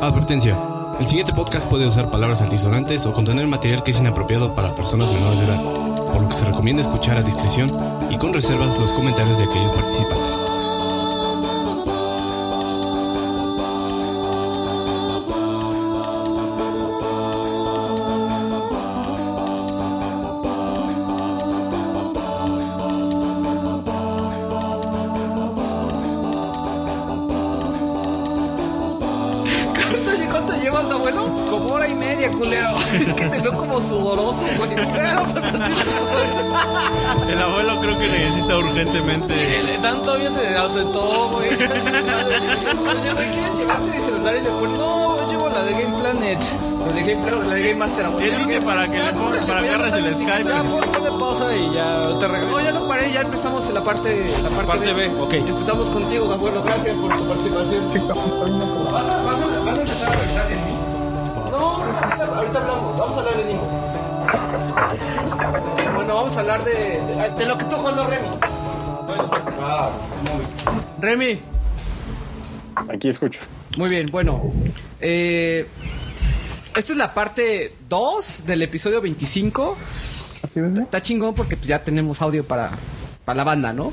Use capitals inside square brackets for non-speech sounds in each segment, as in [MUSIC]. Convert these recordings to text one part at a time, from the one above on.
Advertencia. El siguiente podcast puede usar palabras altisonantes o contener material que es inapropiado para personas menores de edad, por lo que se recomienda escuchar a discreción y con reservas los comentarios de aquellos participantes. El Skype. Ya, ponle pausa y ya te regreso. No, ya lo paré, ya empezamos en la parte, la parte, Parte B. Empezamos contigo, abuelo. Gracias por tu participación. Vas a, vas a, van a empezar a revisar de mí. No, ahorita, ahorita hablamos. Vamos a hablar de Nimo. Bueno, vamos a hablar de, de, de lo que está jugando Remy. Ah, Remy, Aquí escucho. muy bien, bueno. Eh, esta es la parte 2 del episodio 25. Está chingón porque pues, ya tenemos audio para, para la banda, ¿no?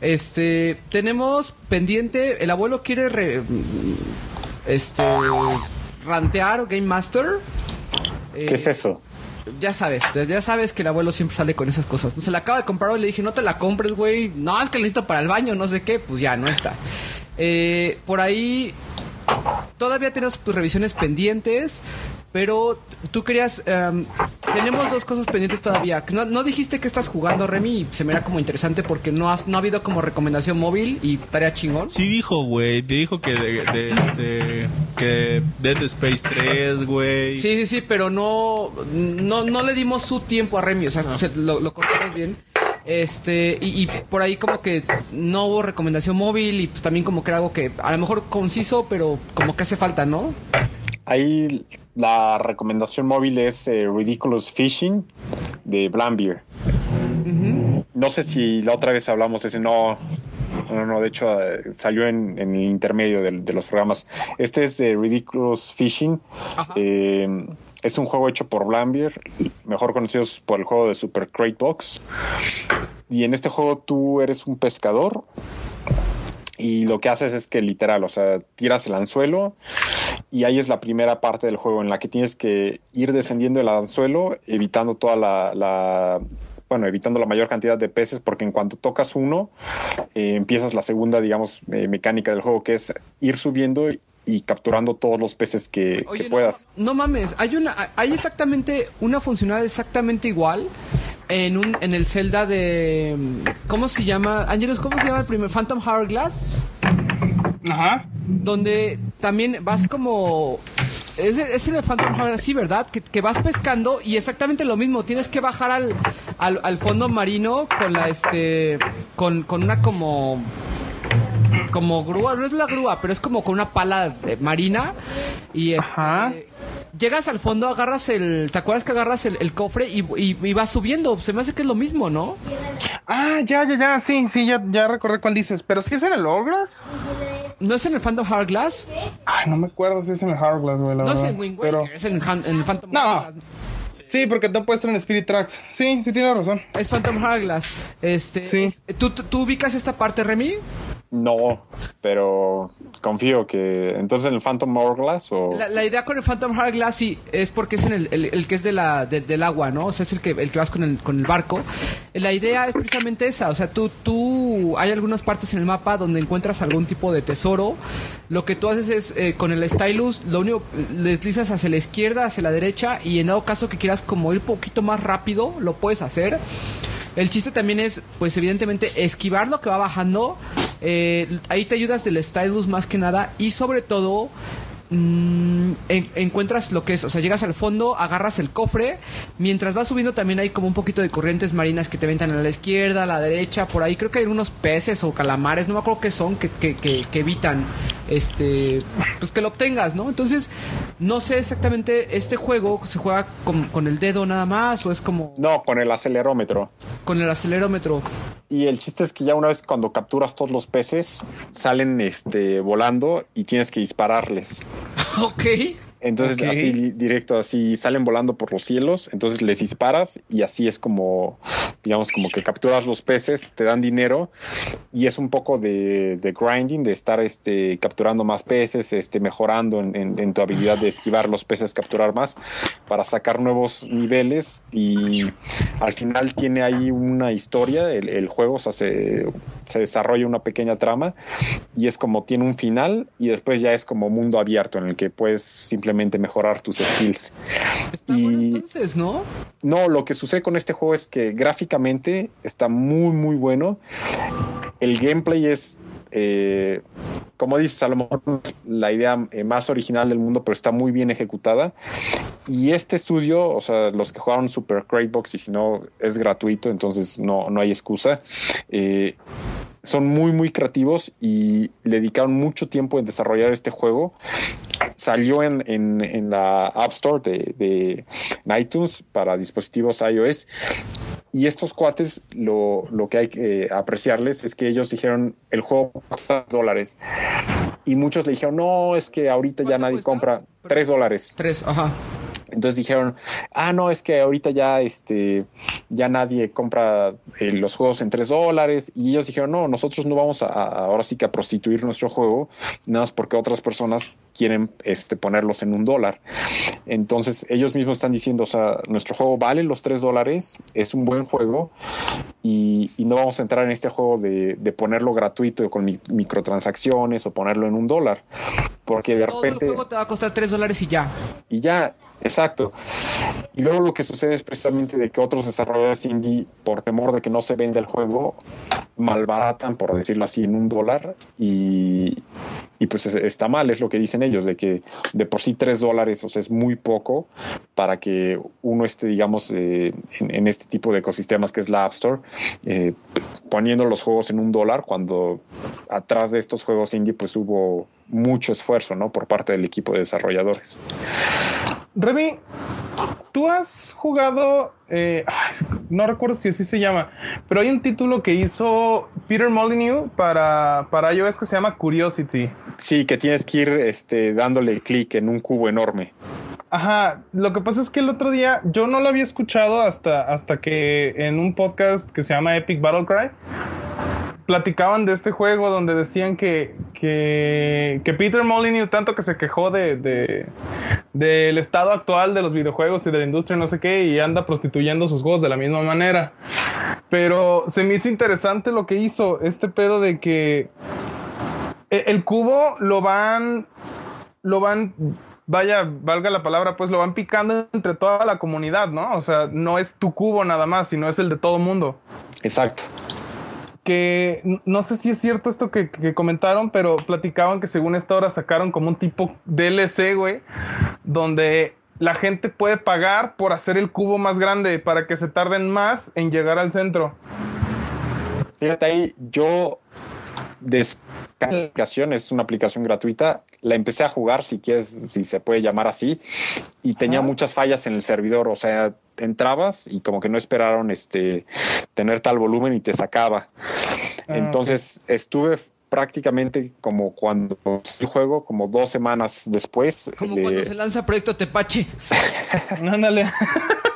Este, tenemos pendiente, el abuelo quiere re- este rantear Game Master. Eh, ¿Qué es eso? Ya sabes, ya sabes que el abuelo siempre sale con esas cosas. Se la acaba de comprar hoy, le dije, no te la compres, güey. No, es que la necesito para el baño, no sé qué. Pues ya, no está. Eh, por ahí, todavía tenemos tus revisiones pendientes, pero tú querías... em, tenemos dos cosas pendientes todavía. No, no dijiste que estás jugando, Remy, y se me era como interesante porque no, has, no ha habido como recomendación móvil y tarea chingón. Sí dijo, güey, dijo que de, de, este que Dead Space 3, güey. Sí, sí, sí, pero no, no, no le dimos su tiempo a Remy, o sea, se- lo, lo cortamos bien. Este, y, y por ahí como que no hubo recomendación móvil y pues también como que era algo que a lo mejor conciso, pero como que hace falta, ¿no? Ahí la recomendación móvil es eh, Ridiculous Fishing de Blambeer. No sé si la otra vez hablamos de ese, no, no, no, de hecho eh, salió en, en el intermedio de, los programas. Este es de Ridiculous Fishing. Eh, es un juego hecho por Blambeer, mejor conocidos por el juego de Super Crate Box. Y en este juego tú eres un pescador y lo que haces es que literal, o sea, tiras el anzuelo y ahí es la primera parte del juego en la que tienes que ir descendiendo el anzuelo, evitando toda la, la- bueno, evitando la mayor cantidad de peces, porque en cuanto tocas uno, eh, empiezas la segunda, digamos, eh, mecánica del juego, que es ir subiendo y capturando todos los peces que, que Oye, no, puedas. no mames, hay una, hay exactamente una funcionalidad exactamente igual en un, en el Zelda de, ¿cómo se llama? Ángelos, ¿cómo se llama el primer Phantom Hourglass? Ajá. donde también vas como es, es en el Phantom Hourglass, sí, ¿verdad? Que, que vas pescando y exactamente lo mismo. Tienes que bajar al, al, al fondo marino con la este con, con una como como grúa, no es la grúa, pero es como con una pala eh, marina y este, Ajá. Llegas al fondo, agarras el, ¿te acuerdas que agarras el, el cofre y, y, y vas subiendo? Se me hace que es lo mismo, ¿no? Ah, ya, ya, ya, sí, sí, ya, ya recordé cuál dices. Pero si es en el Hourglass. ¿No es en el Phantom Hourglass? Ay, no me acuerdo si es en el Hourglass, güey, la No es verdad. en Wind Waker, Pero... es en, en el Phantom No. Hourglass. Sí, porque no puede ser en Spirit Tracks. Sí, sí tienes razón. Es Phantom Hourglass. Este, Sí. es- ¿tú, tú, tú ubicas esta parte, Remy? No, pero confío que entonces en el Phantom Hourglass o La, la idea con el Phantom Hourglass sí es porque es el, el- que es de la, de- del agua, ¿no? O sea, es el que, el que vas con el, con el barco. La idea es precisamente esa. O sea, tú, tú, hay algunas partes en el mapa donde encuentras algún tipo de tesoro. Lo que tú haces es, eh, con el stylus, lo único, deslizas hacia la izquierda, hacia la derecha, y en dado caso que quieras como ir un poquito más rápido, lo puedes hacer. El chiste también es, pues evidentemente, esquivar lo que va bajando. Eh, ahí te ayudas del stylus más que nada. Y sobre todo, mm, en- encuentras lo que es, o sea, llegas al fondo, agarras el cofre, mientras vas subiendo también hay como un poquito de corrientes marinas que te ventan a la izquierda, a la derecha, por ahí creo que hay unos peces o calamares, no me acuerdo qué son, que, que, que, que evitan, este, pues que lo obtengas, ¿no? Entonces, no sé exactamente, este juego se juega con, con el dedo nada más o es como no con el acelerómetro. con el acelerómetro. Y el chiste es que ya una vez cuando capturas todos los peces, salen este volando y tienes que dispararles. [LAUGHS] Ok. Entonces, Ok. así di- directo, así salen volando por los cielos, entonces les disparas y así es como, digamos, como que capturas los peces, te dan dinero y es un poco de, de grinding, de estar este, capturando más peces, este, mejorando en, en- en tu habilidad de esquivar los peces, capturar más, para sacar nuevos niveles y al final tiene ahí una historia, el, el juego, o sea, se, se desarrolla una pequeña trama y es como tiene un final y después ya es como mundo abierto en el que puedes simplemente mejorar tus skills. Está bueno Y- entonces, ¿no? No, lo que sucede con este juego es que gráficamente está muy, muy bueno. El gameplay es, eh, como dices, a lo mejor la idea eh, más original del mundo, pero está muy bien ejecutada. Y este estudio, o sea, los que jugaron Super Crate Box y si no, es gratuito, entonces no, no hay excusa. Eh, son muy, muy creativos y le dedicaron mucho tiempo en desarrollar este juego. Salió en, en- en la App Store de, de iTunes para dispositivos iOS. Y estos cuates, lo, lo que hay que apreciarles es que ellos dijeron, el juego cuesta dólares. Y muchos le dijeron, no, es que ahorita ya ¿Cuánto nadie cuesta? compra tres dólares. Tres, ajá. Entonces dijeron, ah, no, es que ahorita ya, este, ya nadie compra eh, los juegos en tres dólares. Y ellos dijeron, no, nosotros no vamos a, a- ahora sí que a prostituir nuestro juego, nada más porque otras personas quieren este, ponerlos en un dólar. Entonces ellos mismos están diciendo, o sea, nuestro juego vale los tres dólares, es un buen juego y, y no vamos a entrar en este juego de, de ponerlo gratuito con mi- microtransacciones o ponerlo en un dólar. Porque de Todo el repente juego te va a costar tres dólares y ya. y ya, exacto. Y luego lo que sucede es precisamente de que otros desarrolladores indie, por temor de que no se venda el juego, malbaratan, por decirlo así, en un dólar y, y pues es- está mal, es lo que dicen ellos, de que de por sí tres dólares, o sea, es muy poco para que uno esté, digamos, eh, en, en este tipo de ecosistemas que es la App Store, eh, poniendo los juegos en un dólar cuando atrás de estos juegos indie pues hubo mucho esfuerzo, ¿no? Por parte del equipo de desarrolladores. Remy, tú has jugado, eh, no recuerdo si así se llama, pero hay un título que hizo Peter Molyneux para, para iOS que se llama Curiosity. Sí, que tienes que ir este, dándole clic en un cubo enorme. Ajá, lo que pasa es que el otro día yo no lo había escuchado hasta, hasta que en un podcast que se llama Epic Battle Cry platicaban de este juego donde decían que, que, que Peter Molyneux tanto que se quejó de, de- del estado actual de los videojuegos y de la industria no sé qué y anda prostituyendo sus juegos de la misma manera. Pero se me hizo interesante lo que hizo este pedo de que e- el cubo lo van lo van, vaya, valga la palabra, pues lo van picando entre toda la comunidad, ¿no? O sea, no es tu cubo nada más, sino es el de todo mundo. Exacto. Que no sé si es cierto esto que, que comentaron, pero platicaban que según esta hora sacaron como un tipo DLC, güey, donde la gente puede pagar por hacer el cubo más grande para que se tarden más en llegar al centro. Fíjate ahí, yo descargué la aplicación, es una aplicación gratuita, la empecé a jugar, si quieres, si se puede llamar así, y tenía Ajá. muchas fallas en el servidor, o sea, entrabas y como que no esperaron este tener tal volumen y te sacaba. Ah, Entonces estuve prácticamente como cuando el juego, como dos semanas después. Como de- cuando se lanza Proyecto Tepache. [LAUGHS] Ándale. [LAUGHS]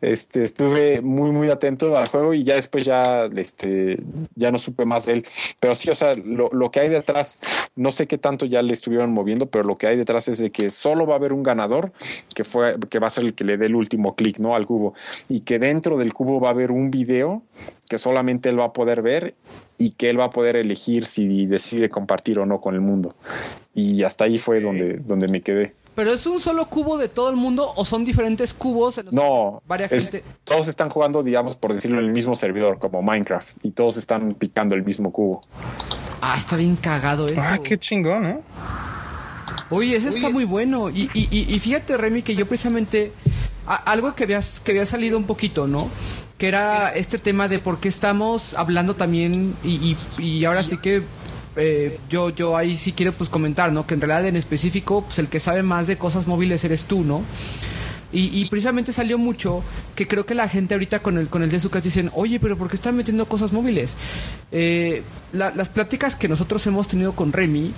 este, estuve muy, muy atento al juego y ya después ya, este, ya no supe más de él. Pero sí, o sea, lo, lo que hay detrás, no sé qué tanto ya le estuvieron moviendo, pero lo que hay detrás es de que solo va a haber un ganador que fue, que va a ser el que le dé el último clic, ¿no? Al cubo. Y que dentro del cubo va a haber un video que solamente él va a poder ver y que él va a poder elegir si decide compartir o no con el mundo. Y hasta ahí fue donde, donde me quedé. ¿Pero es un solo cubo de todo el mundo o son diferentes cubos en los No, que varias es- gente? todos están jugando, digamos, por decirlo, en el mismo servidor, como Minecraft, y todos están picando el mismo cubo. Ah, está bien cagado eso. Ah, qué chingón, ¿eh? Oye, ese está muy bueno. Y, y, y, y fíjate, Remy, que yo precisamente. a- algo que había, que había salido un poquito, ¿no? Que era este tema de por qué estamos hablando también. Y, y, y ahora sí que. Eh, yo, yo ahí sí quiero pues comentar, ¿no? Que en realidad en específico, pues el que sabe más de cosas móviles eres tú, ¿no? Y, precisamente salió mucho que creo que la gente ahorita con el con el Desucas dicen, oye, pero ¿por qué están metiendo cosas móviles? Eh, la- las pláticas que nosotros hemos tenido con Remy,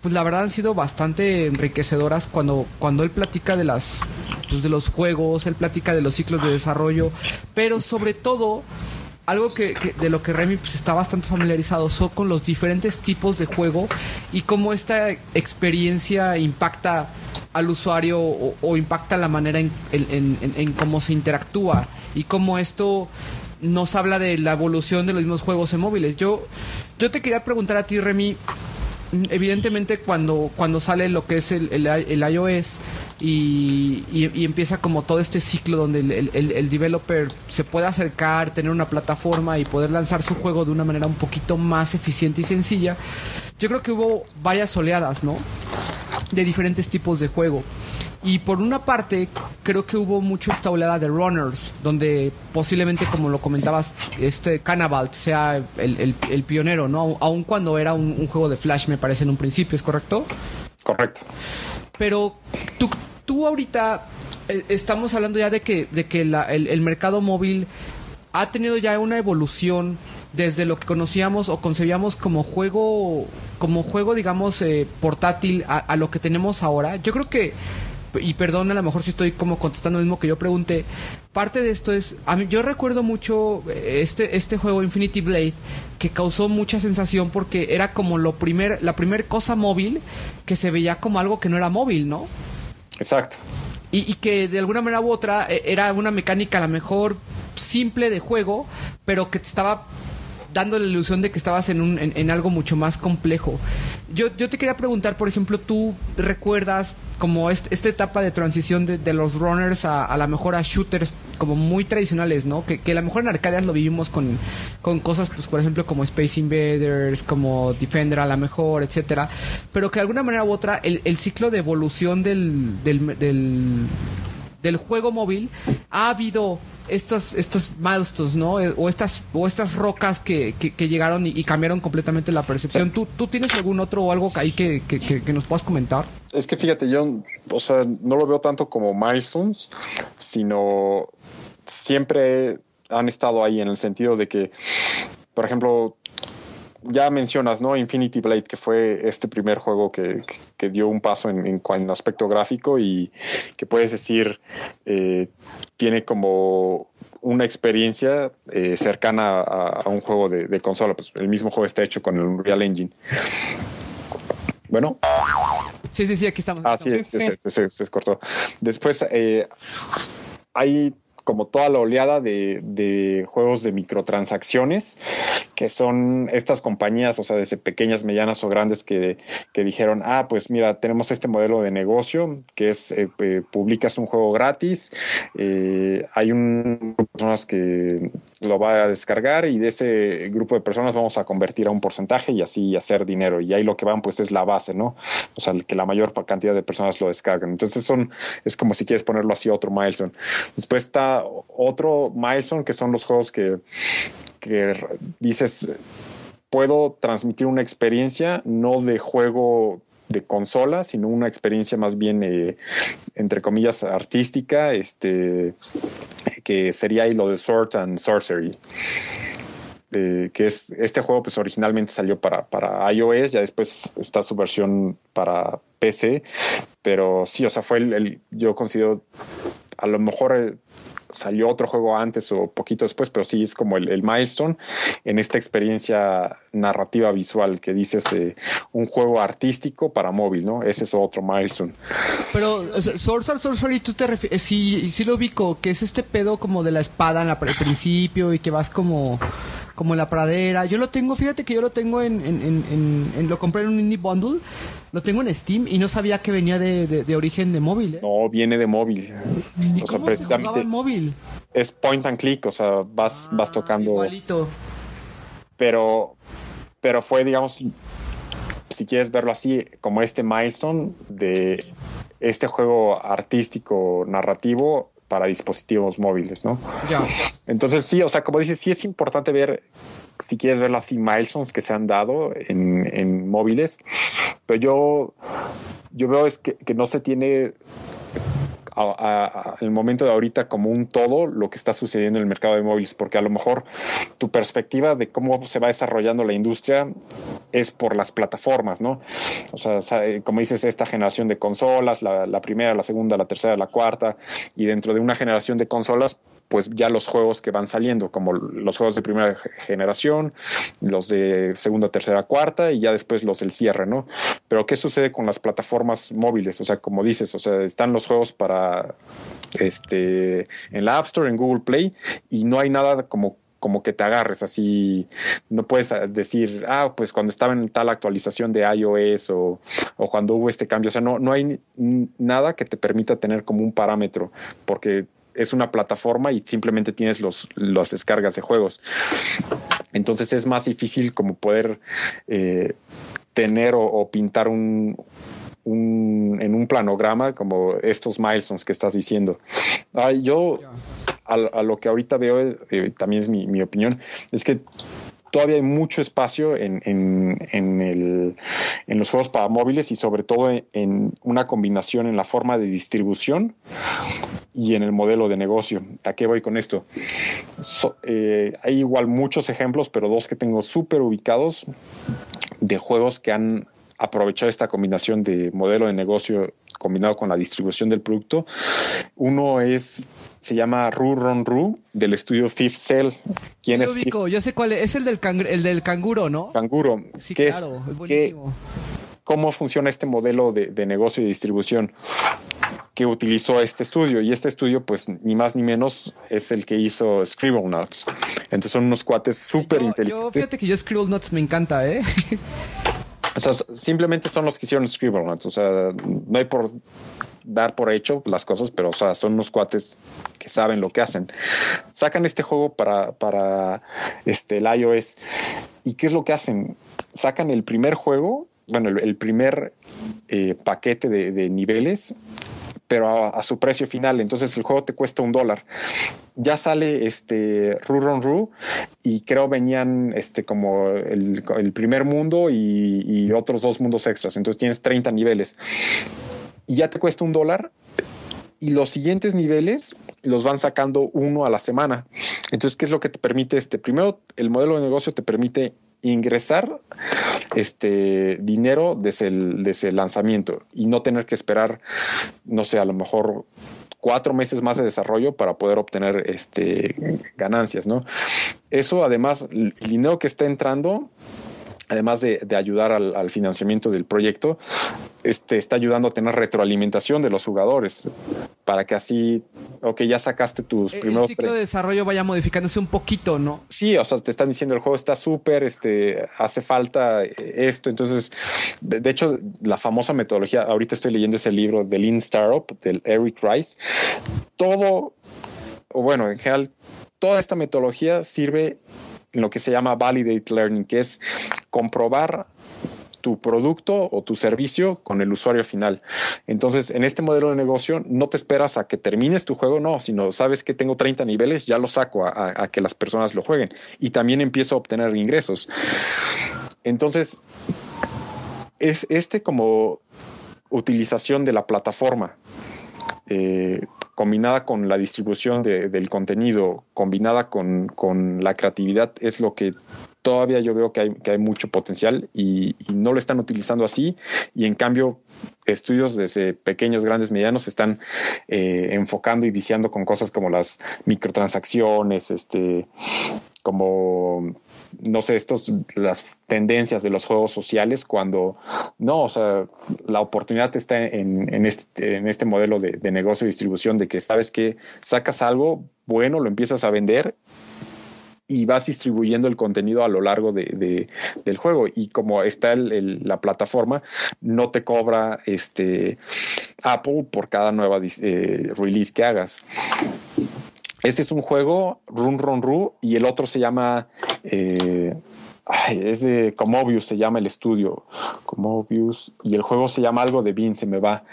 pues la verdad han sido bastante enriquecedoras cuando, cuando él platica de las pues, de los juegos, él platica de los ciclos de desarrollo, pero sobre todo algo que, que- de lo que Remy pues, está bastante familiarizado son con los diferentes tipos de juego y cómo esta experiencia impacta al usuario o, impacta la manera en, en- cómo se interactúa y cómo esto nos habla de la evolución de los mismos juegos en móviles. Yo, yo te quería preguntar a ti, Remy, evidentemente cuando, cuando sale lo que es el, iOS y, y- empieza como todo este ciclo donde el- el developer se puede acercar, tener una plataforma y poder lanzar su juego de una manera un poquito más eficiente y sencilla, yo creo que hubo varias oleadas, ¿no? De diferentes tipos de juego. Y por una parte, creo que hubo mucho esta oleada de runners, donde posiblemente, como lo comentabas, este Cannibal sea el, el- el pionero, ¿no? Aun cuando era un, un juego de Flash, me parece en un principio, ¿es correcto? Correcto. Pero tú, tú ahorita eh, estamos hablando ya de que, de que la- el, el mercado móvil ha tenido ya una evolución desde lo que conocíamos o concebíamos como juego, como juego, digamos, eh, portátil a, a lo que tenemos ahora. Yo creo que, y perdón, a lo mejor si estoy como contestando lo mismo que yo pregunté, parte de esto es, a mí, yo recuerdo mucho eh, este, este juego Infinity Blade que causó mucha sensación porque era como lo primer, la primer cosa móvil que se veía como algo que no era móvil, ¿no? Exacto. Y, y que de alguna manera u otra eh, era una mecánica a lo mejor simple de juego, pero que te estaba dando la ilusión de que estabas en, un, en, en algo mucho más complejo. Yo, yo te quería preguntar, por ejemplo, ¿tú recuerdas como est- esta etapa de transición de, de los runners a, a la mejor a shooters como muy tradicionales, ¿no? Que, que a lo mejor en arcadias lo vivimos con, con cosas, pues por ejemplo, como Space Invaders, como Defender a la mejor, etcétera, pero que de alguna manera u otra el, el ciclo de evolución del, del, del, del juego móvil ha habido estos estos milestones, ¿no? Eh, O estas o estas rocas que, que, llegaron y, cambiaron completamente la percepción. ¿Tú, ¿Tú tienes algún otro o algo ahí que, que, que- que nos puedas comentar? Es que fíjate, yo, o sea, no lo veo tanto como milestones, sino siempre han estado ahí en el sentido de que, por ejemplo, ya mencionas, ¿no? Infinity Blade, que fue este primer juego que, que dio un paso en, en, en aspecto gráfico y que puedes decir eh, tiene como una experiencia eh, cercana a, a un juego de, de consola. Pues el mismo juego está hecho con el Unreal Engine. Bueno, Sí, sí, sí, aquí estamos. Ah, sí, se cortó. Después eh, hay como toda la oleada de, de juegos de microtransacciones, que son estas compañías, o sea, desde pequeñas, medianas o grandes, que, que dijeron, ah, pues mira, tenemos este modelo de negocio, que es, eh, eh, publicas un juego gratis, eh, hay un grupo de personas que lo va a descargar y de ese grupo de personas vamos a convertir a un porcentaje y así hacer dinero. Y ahí lo que van, pues, es la base, ¿no? O sea, que la mayor cantidad de personas lo descargan. Entonces, son, es como si quieres ponerlo así, otro milestone. Después está otro milestone, que son los juegos que, que dices, puedo transmitir una experiencia no de juego de consola, sino una experiencia más bien, eh, entre comillas, artística, este, que sería ahí lo de Sword and Sorcery. Que es este juego pues originalmente salió para, para iOS, ya después está su versión para PC, pero sí, o sea, fue el, el yo considero a lo mejor eh, salió otro juego antes o poquito después, pero sí es como el, el milestone en esta experiencia narrativa visual que dices eh, un juego artístico para móvil, ¿no? Ese es otro milestone. Pero Sorcerer, Sorcery, tú te refieres, sí, sí lo ubico, que es este pedo como de la espada en la, principio y que vas como, como la pradera. Yo lo tengo, fíjate que yo lo tengo en, en, en, en- lo compré en un indie bundle, lo tengo en Steam y no sabía que venía de, de, de origen de móvil. ¿eh? No, viene de móvil. ¿Y O sea, cómo se jugaba en móvil? es point and click, o sea, vas, vas tocando. Igualito. pero, pero fue, digamos, si quieres verlo así, como este milestone de este juego artístico narrativo para dispositivos móviles, ¿no? Ya. Entonces sí, o sea, como dices, sí es importante ver, si quieres verlo así, milestones que se han dado en, en móviles, pero yo, yo veo es que, que no se tiene el momento de ahorita como un todo lo que está sucediendo en el mercado de móviles, porque a lo mejor tu perspectiva de cómo se va desarrollando la industria es por las plataformas, ¿no? O sea, como dices, esta generación de consolas, la, la primera, la segunda, la tercera, la cuarta, y dentro de una generación de consolas, pues ya los juegos que van saliendo, como los juegos de primera generación, los de segunda, tercera, cuarta y ya después los del cierre, ¿no? Pero ¿qué sucede con las plataformas móviles? O sea, como dices, o sea, están los juegos para este en la App Store, en Google Play y no hay nada como como que te agarres así, no puedes decir, ah, pues cuando estaba en tal actualización de iOS o, o cuando hubo este cambio, o sea, no, no hay nada que te permita tener como un parámetro, porque es una plataforma y simplemente tienes los, las descargas de juegos. Entonces es más difícil como poder eh, tener o, pintar un, en un planograma como estos milestones que estás diciendo. yo a, lo que ahorita veo, eh, también es mi, mi, opinión, es que todavía hay mucho espacio en, en, los juegos para móviles y sobre todo en, una combinación en la forma de distribución y en el modelo de negocio. ¿A qué voy con esto? Eh, hay igual muchos ejemplos, pero dos que tengo súper ubicados de juegos que han aprovechado esta combinación de modelo de negocio combinado con la distribución del producto. Uno es se llama Ru Ron Ru del estudio Fifth Cell. ¿Quién es Yo sé cuál es, es el del, el del canguro, ¿no? Canguro. Sí, claro, es, buenísimo. ¿Cómo funciona este modelo de, negocio y distribución? Que utilizó este estudio y este estudio pues ni más ni menos es el que hizo Scribble Notes. Entonces son unos cuates súper inteligentes. Yo, fíjate que yo Scribble Notes me encanta, ¿eh? O sea, simplemente son los que hicieron Scribble Notes. O sea, no hay por dar por hecho las cosas, pero o sea, son unos cuates que saben lo que hacen. Sacan este juego para, para este, el iOS. ¿Y qué es lo que hacen? Sacan el primer juego, bueno, el, primer eh, paquete de, niveles pero a, su precio final. Entonces el juego te cuesta un dólar. Ya sale este Ru Ron Ru y creo venían este como el, primer mundo y, y, otros dos mundos extras. Entonces tienes 30 niveles y ya te cuesta un dólar. Y los siguientes niveles los van sacando uno a la semana. Entonces, ¿qué es lo que te permite este? Primero, el modelo de negocio te permite ingresar este dinero desde el, desde el lanzamiento y no tener que esperar, no sé, a lo mejor cuatro meses más de desarrollo para poder obtener este ganancias, ¿no? Eso además, el dinero que está entrando además de, ayudar al, financiamiento del proyecto, este, está ayudando a tener retroalimentación de los jugadores para que así, ok, ya sacaste tus primeros... El ciclo de desarrollo vaya modificándose un poquito, ¿no? Sí, o sea, te están diciendo el juego está súper, este, hace falta esto, entonces, de hecho, la famosa metodología, ahorita estoy leyendo ese libro de Lean Startup, del Eric Rice, todo, o bueno, en general, toda esta metodología sirve lo que se llama validate learning, que es comprobar tu producto o tu servicio con el usuario final. Entonces, en este modelo de negocio, no te esperas a que termines tu juego, no, sino sabes que tengo 30 niveles, ya lo saco a, que las personas lo jueguen y también empiezo a obtener ingresos. Entonces, es este como utilización de la plataforma eh, combinada con la distribución del contenido, combinada con, la creatividad, es lo que todavía yo veo que hay, que hay mucho potencial y, no lo están utilizando así. Y en cambio, estudios desde pequeños, grandes, medianos están eh, enfocando y viciando con cosas como las microtransacciones, este, como no sé, estos, las tendencias de los juegos sociales cuando no, o sea, la oportunidad está en, en, este, en este modelo de, de negocio y distribución de que sabes que sacas algo bueno, lo empiezas a vender y vas distribuyendo el contenido a lo largo de, del juego. Y como está la plataforma, no te cobra este Apple por cada nueva eh, release que hagas. Este es un juego, Run Run Ru, y el otro se llama. Eh, es de Comobius, se llama el estudio. Comobius. Y el juego se llama algo de Bean, se me va.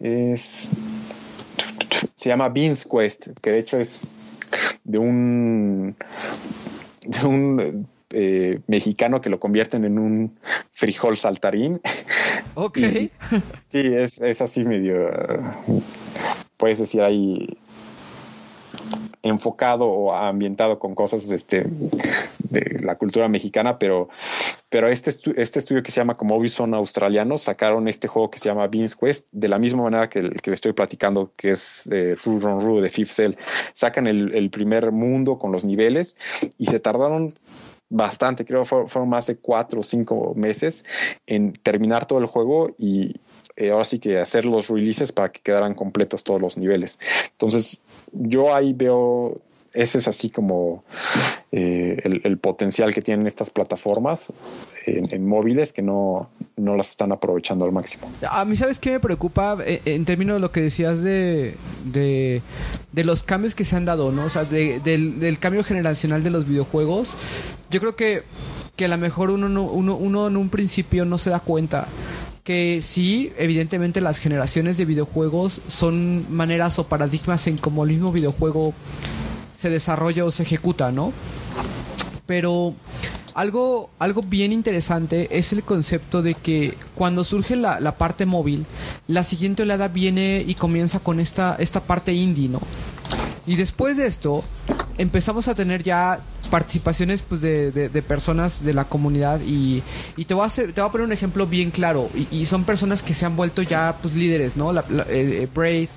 Es. Se llama Beans Quest, que de hecho es de un. De un eh, mexicano que lo convierten en un frijol saltarín. [LAUGHS] Ok. sí, es, es, así medio puedes decir ahí enfocado o ambientado con cosas este, de la cultura mexicana, pero, pero este, estu- este estudio que se llama como Ubisoft australiano sacaron este juego que se llama Beans Quest de la misma manera que el que le estoy platicando, que es eh, Ru Run Ru de Fifth Cell. Sacan el, el primer mundo con los niveles y se tardaron bastante, creo que fue- fueron más de cuatro o cinco meses en terminar todo el juego y eh, ahora sí que hacer los releases para que quedaran completos todos los niveles. Entonces, yo ahí veo, ese es así como eh, el, potencial que tienen estas plataformas en, en móviles que no, no las están aprovechando al máximo. A mí, ¿sabes qué me preocupa eh, en términos de lo que decías de, de, de los cambios que se han dado, ¿no? O sea, de- del, del cambio generacional de los videojuegos. Yo creo que, que a lo mejor uno, no- uno, uno en un principio no se da cuenta que sí, evidentemente las generaciones de videojuegos son maneras o paradigmas en cómo el mismo videojuego se desarrolla o se ejecuta, ¿no? Pero algo, algo bien interesante es el concepto de que cuando surge la, la parte móvil, la siguiente oleada viene y comienza con esta, esta parte indie, ¿no? Y después de esto, empezamos a tener ya participaciones pues, de, de- de personas de la comunidad y, y te, voy a hacer, te voy a poner un ejemplo bien claro. Y, y son personas que se han vuelto ya pues, líderes, ¿no? La, la- eh, eh, Braid,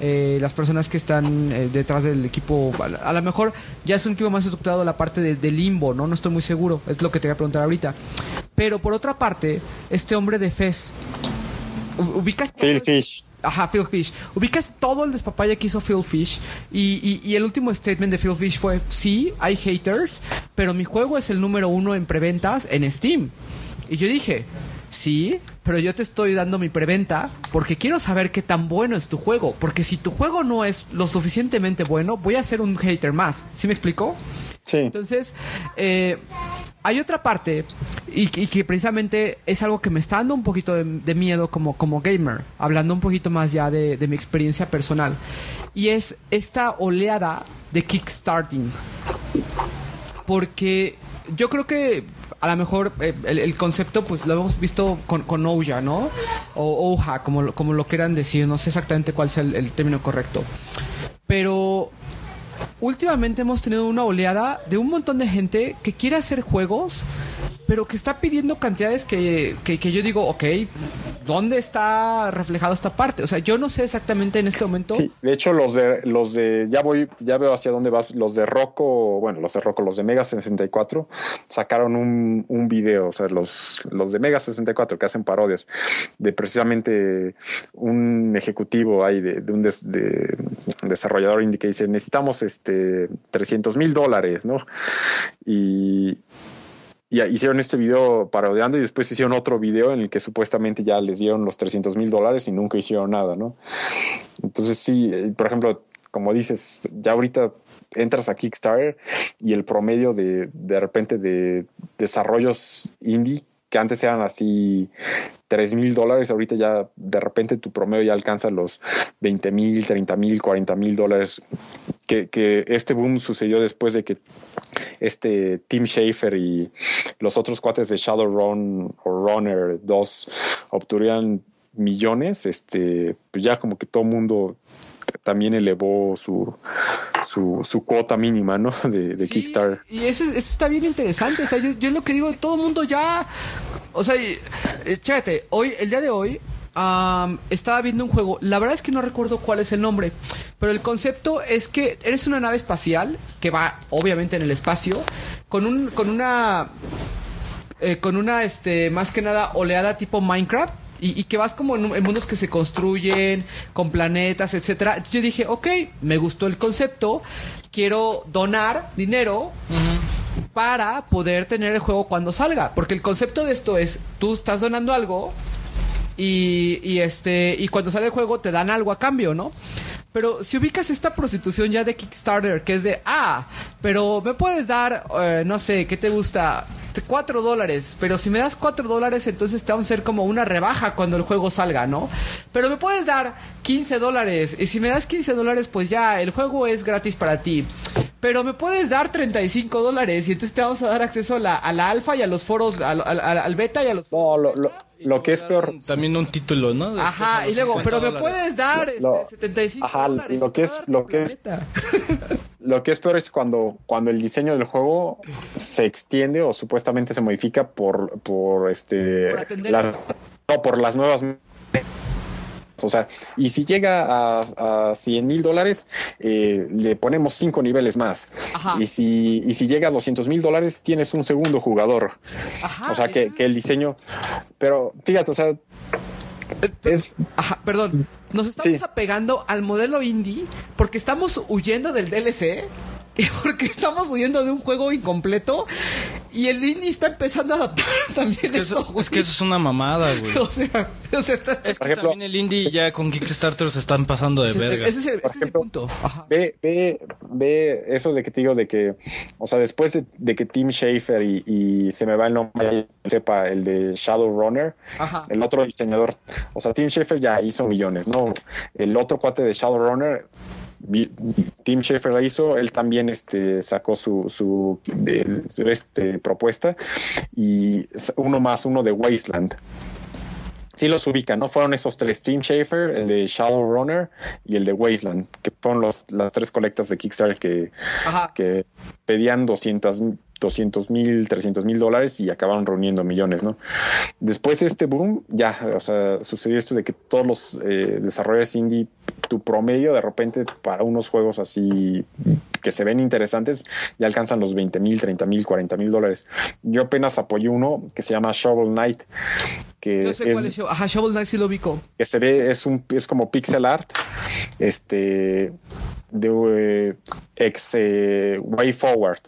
eh, las personas que están eh, detrás del equipo. A, lo mejor ya es un equipo más estructurado la parte de, de limbo, ¿no? No estoy muy seguro. Es lo que te voy a preguntar ahorita. Pero por otra parte, este hombre de Fez. ¿Ubicas? Phil Fish. Ajá, Phil Fish. Ubicas todo el despapaya que hizo Phil Fish. Y, y- y el último statement de Phil Fish fue: Sí, hay haters, pero mi juego es el número uno en preventas en Steam. Y yo dije: Sí, pero yo te estoy dando mi preventa porque quiero saber qué tan bueno es tu juego. Porque si tu juego no es lo suficientemente bueno, voy a ser un hater más. ¿Sí me explicó? Sí. Entonces, eh, hay otra parte y, que precisamente es algo que me está dando un poquito de, miedo como, gamer, hablando un poquito más ya de, de mi experiencia personal. Y es esta oleada de kickstarting. Porque yo creo que a lo mejor eh, el, concepto pues lo hemos visto con, con Ouya, ¿no? O Ouja, como, como lo quieran decir, no sé exactamente cuál sea el- el término correcto. Pero últimamente hemos tenido una oleada de un montón de gente que quiere hacer juegos, pero que está pidiendo cantidades que, que, yo digo, ok, ¿dónde está reflejado esta parte? O sea, yo no sé exactamente en este momento. Sí, de hecho los de los de ya voy ya veo hacia dónde vas, los de Rocco, bueno, los de Rocco, los de Mega 64 sacaron un, un video, o sea, los los de Mega 64 que hacen parodias de precisamente un ejecutivo ahí de un desarrollador indie que dice, "Necesitamos este 300 mil dólares, ¿no?" Y y hicieron este video parodiando y después hicieron otro video en el que supuestamente ya les dieron los 300 mil dólares y nunca hicieron nada, ¿no? Entonces sí, eh, por ejemplo, como dices, ya ahorita entras a Kickstarter y el promedio de de repente de desarrollos indie que antes eran así 3 mil dólares, ahorita ya de repente tu promedio ya alcanza los 20 mil, 30 mil, 40 mil dólares. Que, este boom sucedió después de que este Tim Schafer y los otros cuates de Shadowrun o Runner 2 obtuvieran millones, este, pues ya como que todo mundo también elevó su, su, su cuota mínima, ¿no? [LAUGHS] De, de Sí, Kickstarter. Y eso, es- eso está bien interesante. O sea, yo, yo lo que digo, todo el mundo ya. O sea, eh, chécate, hoy, el día de hoy, am, estaba viendo un juego. La verdad es que no recuerdo cuál es el nombre. Pero el concepto es que eres una nave espacial que va, obviamente, en el espacio. Con un, con una. eh, con una, este, más que nada, oleada tipo Minecraft. Y, que vas como en, mundos que se construyen, con planetas, etcétera. Yo dije, ok, me gustó el concepto, quiero donar dinero para poder tener el juego cuando salga. Porque el concepto de esto es, tú estás donando algo y, y este y cuando sale el juego te dan algo a cambio, ¿no? Pero si ubicas esta prostitución ya de Kickstarter, que es de, ah, pero me puedes dar, eh, no sé, ¿qué te gusta? Cuatro dólares, pero si me das cuatro dólares, entonces te vamos a hacer como una rebaja cuando el juego salga, ¿no? Pero me puedes dar 15 dólares, y si me das 15 dólares, pues ya, el juego es gratis para ti. Pero me puedes dar 35 dólares, y entonces te vamos a dar acceso a la, a la alfa y a los foros, al, al- beta y a los No, lo, lo, lo que es peor, También un título, ¿no? Después Ajá, y luego, 50 pero me dólares. puedes dar este, Lo- 75 ajá, dólares. lo que es- lo que es-. [LAUGHS] lo que es peor es cuando, cuando el diseño del juego se extiende o supuestamente se modifica por, por este Por las, no, por las nuevas o sea, y si llega a, a 100 mil dólares, eh, le ponemos cinco niveles más. Ajá. Y si, y si llega a 200 mil dólares, tienes un segundo jugador. Ajá, o sea, que, el diseño. Pero fíjate, o sea, es, Ajá, perdón. Nos estamos Sí. apegando al modelo indie porque estamos huyendo del DLC y porque estamos huyendo de un juego incompleto y el indie está empezando a adaptar [LAUGHS] también Es que eso. es que eso es una mamada, güey. [LAUGHS] o sea, o sea, está, Es Por que ejemplo- también el indie ya con Kickstarter se están pasando de ese, verga. ese es el, ese Por es el ejemplo, punto. Ajá. ve, ve, ve eso de que te digo de que, o sea, después de, de que Tim Schafer y, y se me va el nombre, sepa, el de Shadowrunner, Ajá. el otro diseñador, o sea, Tim Schafer ya hizo millones, ¿no? El otro cuate de Shadowrunner, Tim Schafer la hizo, él también este, sacó su, su, este, propuesta y uno más, uno de Wasteland. Sí los ubican, ¿no? Fueron esos tres, Tim Schafer, el de Shadowrunner y el de Wasteland, que fueron los, las tres colectas de Kickstarter que pedían 200 mil, 300 mil dólares y acabaron reuniendo millones, ¿no? Después de este boom, ya, o sea, sucedió esto de que todos los eh, desarrolladores indie, tu promedio de repente para unos juegos así que se ven interesantes, ya alcanzan los 20 mil, 30 mil, 40 mil dólares. Yo apenas apoyé uno que se llama Shovel Knight, que Yo sé es, cuál es. Ajá, Shovel Knight sí lo ubico. que se ve, es un, es como pixel art, este, de eh, ex eh, Way Forward,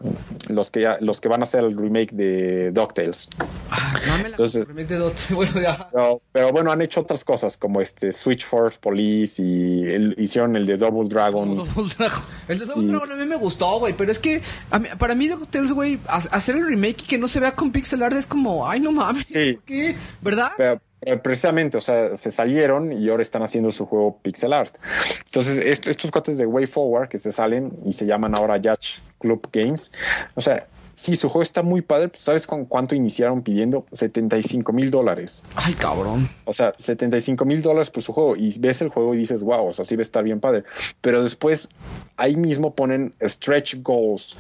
los que ya, los que van a hacer el remake de DuckTales. Ah, no Entonces- remake de Dot. [LAUGHS] Bueno, ya. Pero, pero bueno, han hecho otras cosas como este Switch Force Police y el- hicieron el de Double Dragon. Double Dragon. El de Double Y- Dragon a mí me gustó, güey. Pero es que a mí- para mí, DuckTales, güey, ha- hacer el remake y que no se vea con pixel art es como, ay, no mames. Sí. ¿Por qué? ¿Verdad? Pero, pero precisamente, o sea, se salieron y ahora están haciendo su juego pixel art. Entonces, est- estos cuates de Way Forward que se salen y se llaman ahora Yacht Club Games, o sea, sí, su juego está muy padre. pues, ¿Sabes con cuánto iniciaron pidiendo? 75 mil dólares. Ay, cabrón. O sea, 75 mil dólares por su juego y ves el juego y dices, wow, o sea, sí va a estar bien padre. Pero después ahí mismo ponen stretch goals.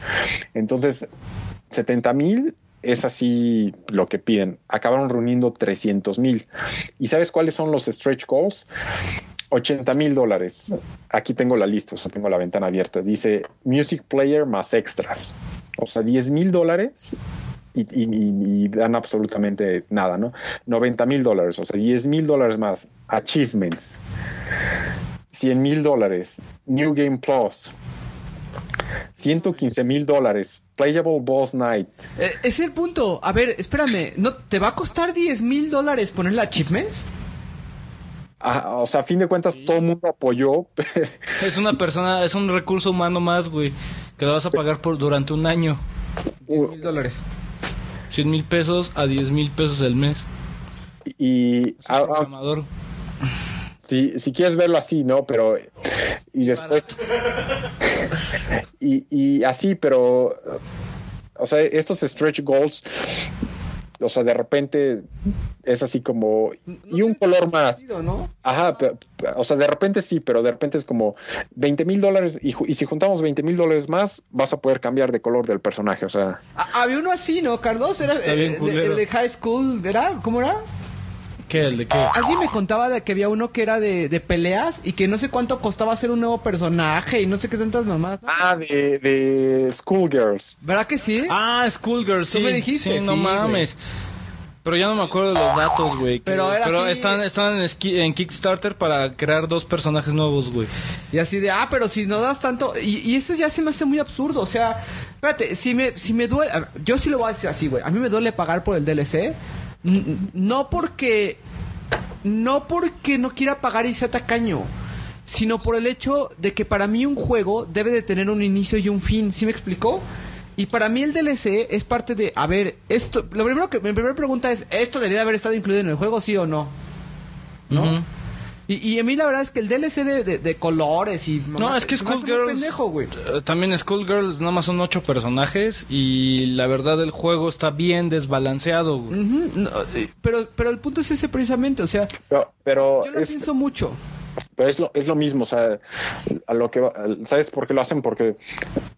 Entonces, 70 mil es así lo que piden. Acabaron reuniendo 300 mil. ¿Y sabes cuáles son los stretch goals? 80 mil dólares. Aquí tengo la lista, o sea, tengo la ventana abierta. Dice music player más extras. O sea, 10 mil dólares y, dan absolutamente nada, ¿no? 90 mil dólares, o sea, 10 mil dólares más. Achievements. 100 mil dólares. New Game Plus. 115 mil dólares. Playable Boss Night. Eh, es el punto. A ver, espérame. ¿no ¿Te va a costar 10 mil dólares ponerle achievements? Ah, o sea, a fin de cuentas, todo el mundo apoyó. [LAUGHS] Es una persona, es un recurso humano más, güey. Que lo vas a pagar por durante un año. 10 mil dólares. 100 mil pesos a 10 mil pesos el mes. y Es un ah, ah, programador. Si, si quieres verlo así, ¿no? Pero. Y después. [LAUGHS] Y, y así, pero. O sea, estos stretch goals. O sea, de repente es así como. Y un color más. Sentido, ¿no? Ajá, o sea, de repente sí, pero de repente es como 20 mil dólares y, y si juntamos 20 mil dólares más, vas a poder cambiar de color del personaje, o sea, Ah, había uno así, ¿no, Carlos? Era el de High School, ¿era? ¿Cómo era? ¿Qué? ¿El de qué? Alguien me contaba de que había uno que era de, de peleas y que no sé cuánto costaba hacer un nuevo personaje y no sé qué tantas mamás. ¿no? ah, de, de Schoolgirls. ¿Verdad que sí? Ah, Schoolgirl, sí. me dijiste, sí, no sí, mames. Pero ya no me acuerdo de los datos, güey. Pero era así- están, están en, esqui- en Kickstarter para crear dos personajes nuevos, güey. Y así de, ah, pero si no das tanto. Y, y eso ya se me hace muy absurdo. O sea, espérate, si me, si me duele. Yo sí lo voy a decir así, güey. A mí me duele pagar por el DLC. No porque. No porque no quiera pagar y sea tacaño. Sino por el hecho de que para mí un juego debe de tener un inicio y un fin. ¿Sí me explicó? Y para mí el DLC es parte de. A ver, esto. Lo primero que. Mi primera pregunta es: ¿esto debía de haber estado incluido en el juego, sí o no? ¿no? Y, y a mí la verdad es que el DLC de, de- de colores y... No, es que Skullgirls. pendejo, güey. eh, También Skullgirls, nada más son ocho personajes. Y la verdad, el juego está bien desbalanceado, güey. No, eh, pero, pero el punto es ese precisamente, o sea, Pero, pero yo lo es, pienso mucho. Pero es lo, es lo mismo, o sea, a lo que va- ¿sabes por qué lo hacen? Porque,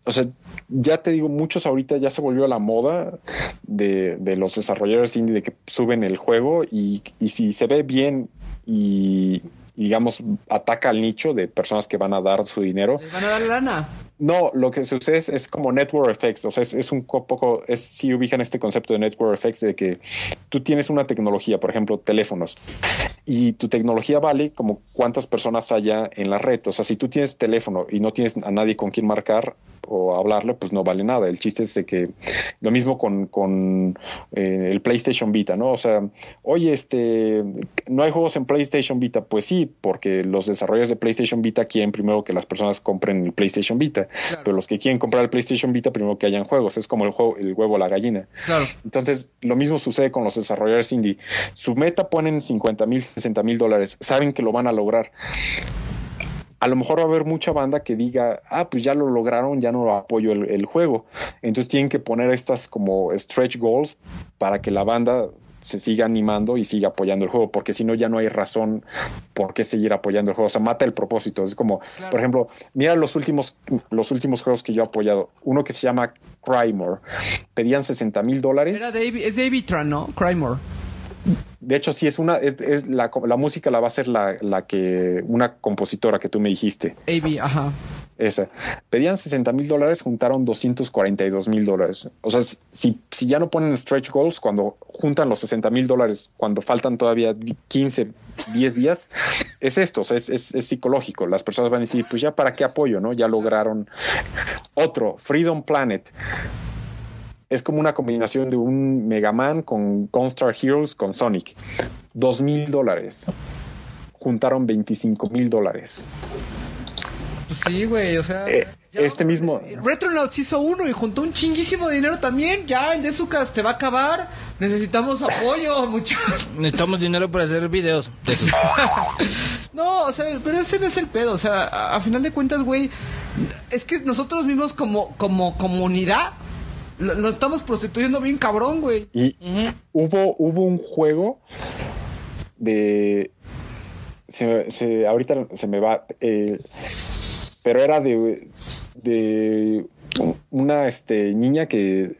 o sea, ya te digo, muchos ahorita ya se volvió la moda de, de los desarrolladores indie de que suben el juego y, y si se ve bien y, digamos, ataca al nicho de personas que van a dar su dinero, Les van a dar lana. no, lo que sucede es, es como network effects, o sea, es, es un co- poco, es si ubican este concepto de network effects de que tú tienes una tecnología, por ejemplo, teléfonos, y tu tecnología vale como cuántas personas haya en la red. O sea, si tú tienes teléfono y no tienes a nadie con quien marcar o hablarle, pues no vale nada. El chiste es de que lo mismo con, con eh, el PlayStation Vita, ¿no? O sea, oye, este, no hay juegos en PlayStation Vita, pues sí, porque los desarrolladores de PlayStation Vita quieren primero que las personas compren el PlayStation Vita, Claro. pero los que quieren comprar el PlayStation Vita primero que hayan juegos, es como el juego, el huevo a la gallina. Claro. Entonces, lo mismo sucede con los desarrolladores indie. Su meta ponen 50 mil, 60 mil dólares. Saben que lo van a lograr. A lo mejor va a haber mucha banda que diga, ah, pues ya lo lograron, ya no apoyo el juego. Entonces tienen que poner estas como stretch goals para que la banda se siga animando y siga apoyando el juego, porque si no ya no hay razón por qué seguir apoyando el juego. O sea, mata el propósito. Es como, Claro. por ejemplo, mira los últimos, los últimos juegos que yo he apoyado. Uno que se llama Crymore. Pedían 60 mil dólares. Era David, es David Tran, ¿no? Crymore. De hecho, sí, es una, es, es la, la música la va a hacer la, la que, una compositora que tú me dijiste, AB, ajá. esa. Pedían 60 mil dólares, juntaron 242 mil dólares. O sea, si, si ya no ponen stretch goals, cuando juntan los 60 mil dólares, cuando faltan todavía 15, 10 días, es esto, o sea, es, es, es psicológico. Las personas van a decir, pues ya para qué apoyo, ¿no? Ya lograron. Otro, Freedom Planet es como una combinación de un Mega Man con Gunstar Heroes con Sonic. Dos mil dólares. Juntaron 25 mil dólares. Pues sí, güey, o sea... Eh, este vamos- mismo- Retronauts hizo uno y juntó un chinguísimo de dinero también. Ya, el de Zucas te va a acabar. Necesitamos apoyo, [LAUGHS] muchachos. Necesitamos dinero para hacer videos de eso. [LAUGHS] No, o sea, pero ese no es el pedo. O sea, a, a final de cuentas, güey, es que nosotros mismos como, como comunidad lo, lo estamos prostituyendo bien cabrón, güey. Y hubo, hubo un juego de. Se, se- ahorita se me va. eh, pero era de, de una este, niña que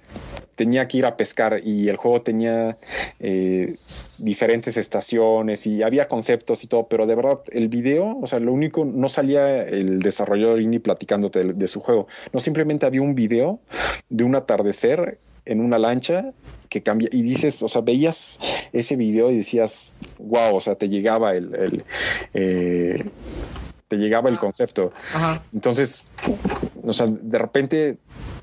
tenía que ir a pescar y el juego tenía eh, diferentes estaciones y había conceptos y todo, pero de verdad el video, o sea, lo único, no salía el desarrollador indie platicándote de, de su juego, no simplemente había un video de un atardecer en una lancha que cambia y dices, o sea, veías ese video y decías, wow, o sea, te llegaba el, el, eh, te llegaba el concepto. Ajá. Entonces, o sea, de repente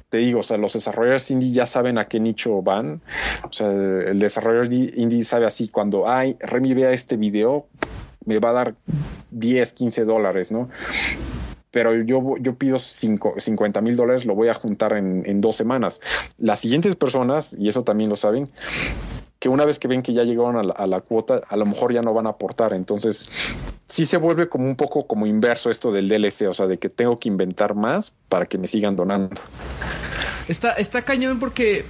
te digo, o sea, los desarrolladores indie ya saben a qué nicho van. O sea, el desarrollador di- indie sabe así cuando, ay, Remy vea este video, me va a dar 10, 15 dólares, ¿no? Pero yo, yo pido cinco- 50 mil dólares, lo voy a juntar en, en dos semanas. Las siguientes personas, y eso también lo saben, que una vez que ven que ya llegaron a la, a la cuota, a lo mejor ya no van a aportar. Entonces, sí se vuelve como un poco como inverso esto del DLC, o sea, de que tengo que inventar más para que me sigan donando. Está, está cañón porque,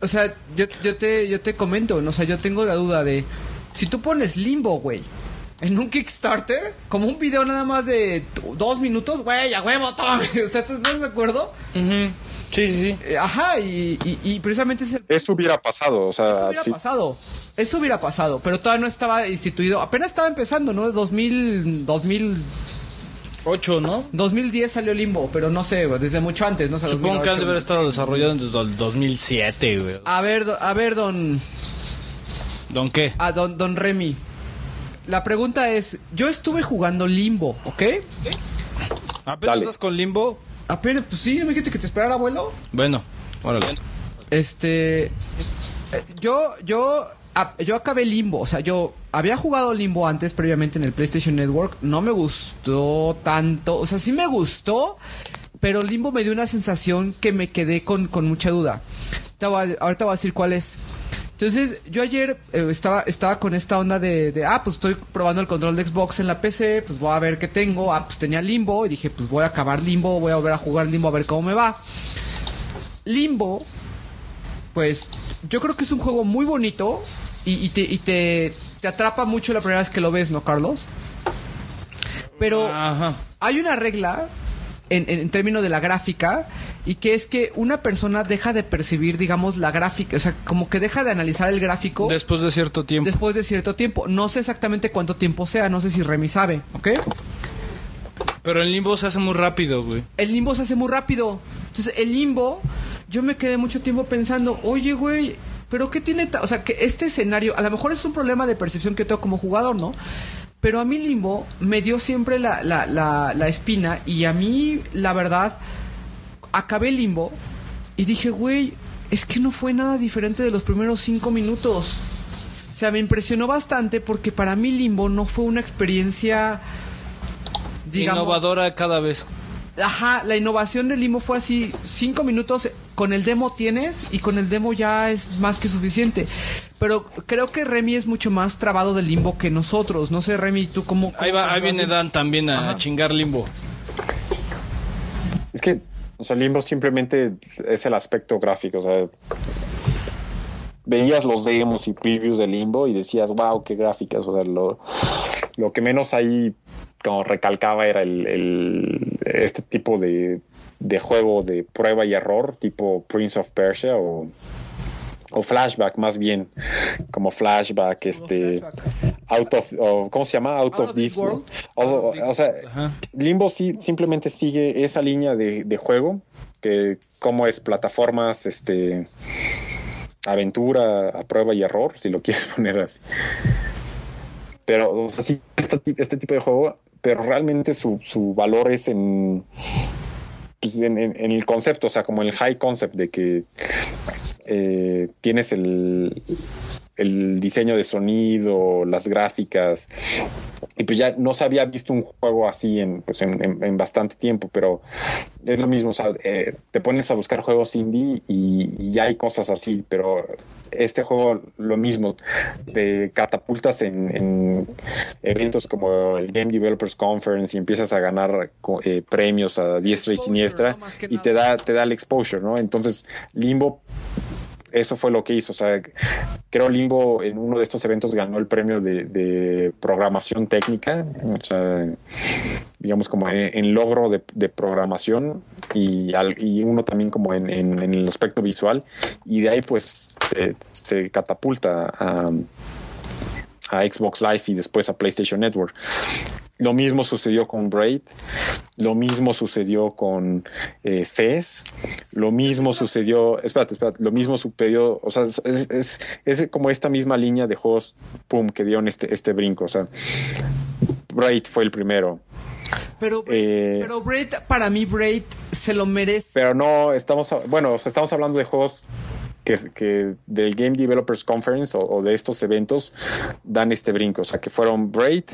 o sea, yo, yo, te, yo te comento, ¿no? o sea, yo tengo la duda de, si tú pones limbo, güey, en un Kickstarter, como un video nada más de dos minutos, güey, a huevo, toma, o [LAUGHS] sea, ¿estás de acuerdo? Ujú. Sí, sí, sí. Eh, ajá, y, y, y precisamente es el... Eso hubiera pasado, o Eso sea, hubiera sí, pasado, eso hubiera pasado, pero todavía no estaba instituido, apenas estaba empezando, ¿no? 2000, 2000, Ocho, ¿no? 2010 salió Limbo, pero no sé, güey, desde mucho antes, no sé. Supongo que han de 2008. haber estado desarrollado desde el 2007, güey. A ver, a ver, don... ¿Don qué? A don, don Remy. La pregunta es, yo estuve jugando Limbo, ¿ok? ¿Apenas estás con Limbo? Apenas, pues sí, ¿no me dijiste que te esperara, abuelo? Bueno, órale. Este... Yo, yo, yo acabé Limbo, o sea, yo había jugado Limbo antes, previamente en el PlayStation Network, no me gustó tanto, o sea, sí me gustó, pero Limbo me dio una sensación que me quedé con, con mucha duda. Te voy a- ahorita voy a decir cuál es. Entonces, yo ayer eh, estaba, estaba con esta onda de, de, ah, pues estoy probando el control de Xbox en la PC, pues voy a ver qué tengo. Ah, pues tenía Limbo y dije, pues voy a acabar Limbo, voy a volver a jugar Limbo a ver cómo me va. Limbo, pues yo creo que es un juego muy bonito y, y te, y te, te atrapa mucho la primera vez que lo ves, ¿no, Carlos? Pero Ajá. hay una regla en, en, en términos de la gráfica y que es que una persona deja de percibir, digamos, la gráfica, o sea, como que deja de analizar el gráfico Después de cierto tiempo. después de cierto tiempo. No sé exactamente cuánto tiempo sea, no sé si Remy sabe, ¿ok? Pero el limbo se hace muy rápido, güey. El limbo se hace muy rápido. Entonces, el limbo, yo me quedé mucho tiempo pensando, oye, güey, pero ¿qué tiene? ta-?" O sea, que este escenario, a lo mejor es un problema de percepción que tengo como jugador, ¿no? Pero a mí Limbo me dio siempre la, la, la, la espina y a mí, la verdad, acabé Limbo y dije, güey, es que no fue nada diferente de los primeros cinco minutos. O sea, me impresionó bastante porque para mí Limbo no fue una experiencia, digamos... Innovadora cada vez. Ajá, la innovación del Limbo fue así, cinco minutos con el demo tienes y con el demo ya es más que suficiente. Pero creo que Remy es mucho más trabado del Limbo que nosotros. No sé, Remy, ¿tú cómo...? Ahí, va, ahí viene Dan también a Ajá. chingar limbo. Es que, o sea, Limbo simplemente es el aspecto gráfico, o sea, veías los demos y previews de Limbo y decías, wow, qué gráficas, o sea, lo, lo que menos ahí como recalcaba era el, el- este tipo de, de juego de prueba y error, tipo Prince of Persia o, o Flashback más bien, como Flashback, este, out of, o, ¿cómo se llama? Out, of, this world. O- o sea. Limbo sí simplemente sigue esa línea de, de juego, que como es plataformas, este aventura a prueba y error, si lo quieres [LAUGHS] poner así. Pero o sea, sí, este, este tipo de juego, pero realmente su, su valor es en, pues, en, en- en el concepto, o sea, como el high concept de que eh, tienes el, el diseño de sonido, las gráficas, y pues ya no se había visto un juego así en, pues en, en- en bastante tiempo, pero es lo mismo, o sea, eh, te pones a buscar juegos indie y, y ya hay cosas así, pero este juego lo mismo, te catapultas en, en eventos como el Game Developers Conference y empiezas a ganar eh, premios a diestra y siniestra y te da, te da el exposure, ¿no? Entonces, Limbo eso fue lo que hizo. O sea, creo Limbo en uno de estos eventos ganó el premio de, programación técnica. O sea, digamos como en, logro de, programación y, al- y uno también como en, el aspecto visual. Y de ahí pues te- se catapulta a Xbox Live y después a PlayStation Network. Lo mismo sucedió con Braid, lo mismo sucedió con eh, Fez, lo mismo sucedió, espérate, espérate, lo mismo sucedió, o sea, es, es- es- es como esta misma línea de juegos, pum, que dieron este, este brinco, o sea, Braid fue el primero, Pero, Eh, pero Braid, para mí, Braid se lo merece. pero no, estamos, bueno, o sea, estamos hablando de juegos que, que del Game Developers Conference o, o de estos eventos dan este brinco, o sea, que fueron Braid,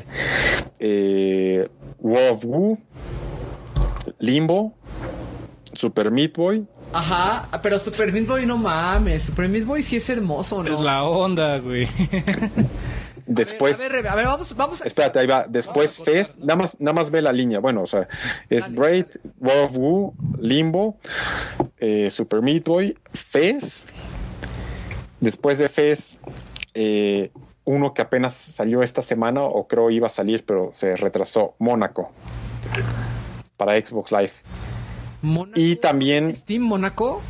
eh, of Wu, Limbo, Super Meat Boy, Ajá, pero Super Meat Boy no mames. Super Meat Boy sí es hermoso, ¿no? Es la onda, güey. [LAUGHS] después... A ver, a ver, a ver, vamos, vamos a... Espérate, ahí va. Después Fez, nada más, nada más ve la línea. Bueno, o sea, es Dale, Braid, War of Wu, Limbo, eh, Super Meat Boy, Fez. Después de Fez, eh, uno que apenas salió esta semana, o creo iba a salir, pero se retrasó, Mónaco. Para Xbox Live. Y también Steam Mónaco.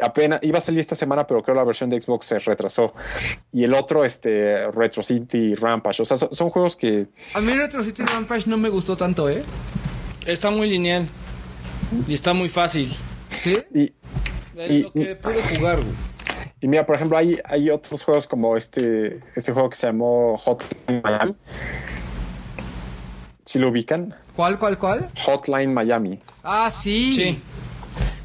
Apenas iba a salir esta semana, pero creo la versión de Xbox se retrasó. Y el otro, este, Retro City Rampage. O sea, son, son juegos que A mí Retro City Rampage no me gustó tanto, ¿eh? Está muy lineal. Y está muy fácil. ¿Sí? y, Es Y- lo que pude jugar, güey. Y mira, por ejemplo, hay, hay otros juegos como este, este juego que se llamó Hotline Miami. ¿Sí lo ubican? ¿Cuál, cuál, cuál? Hotline Miami. Ah, sí. Sí.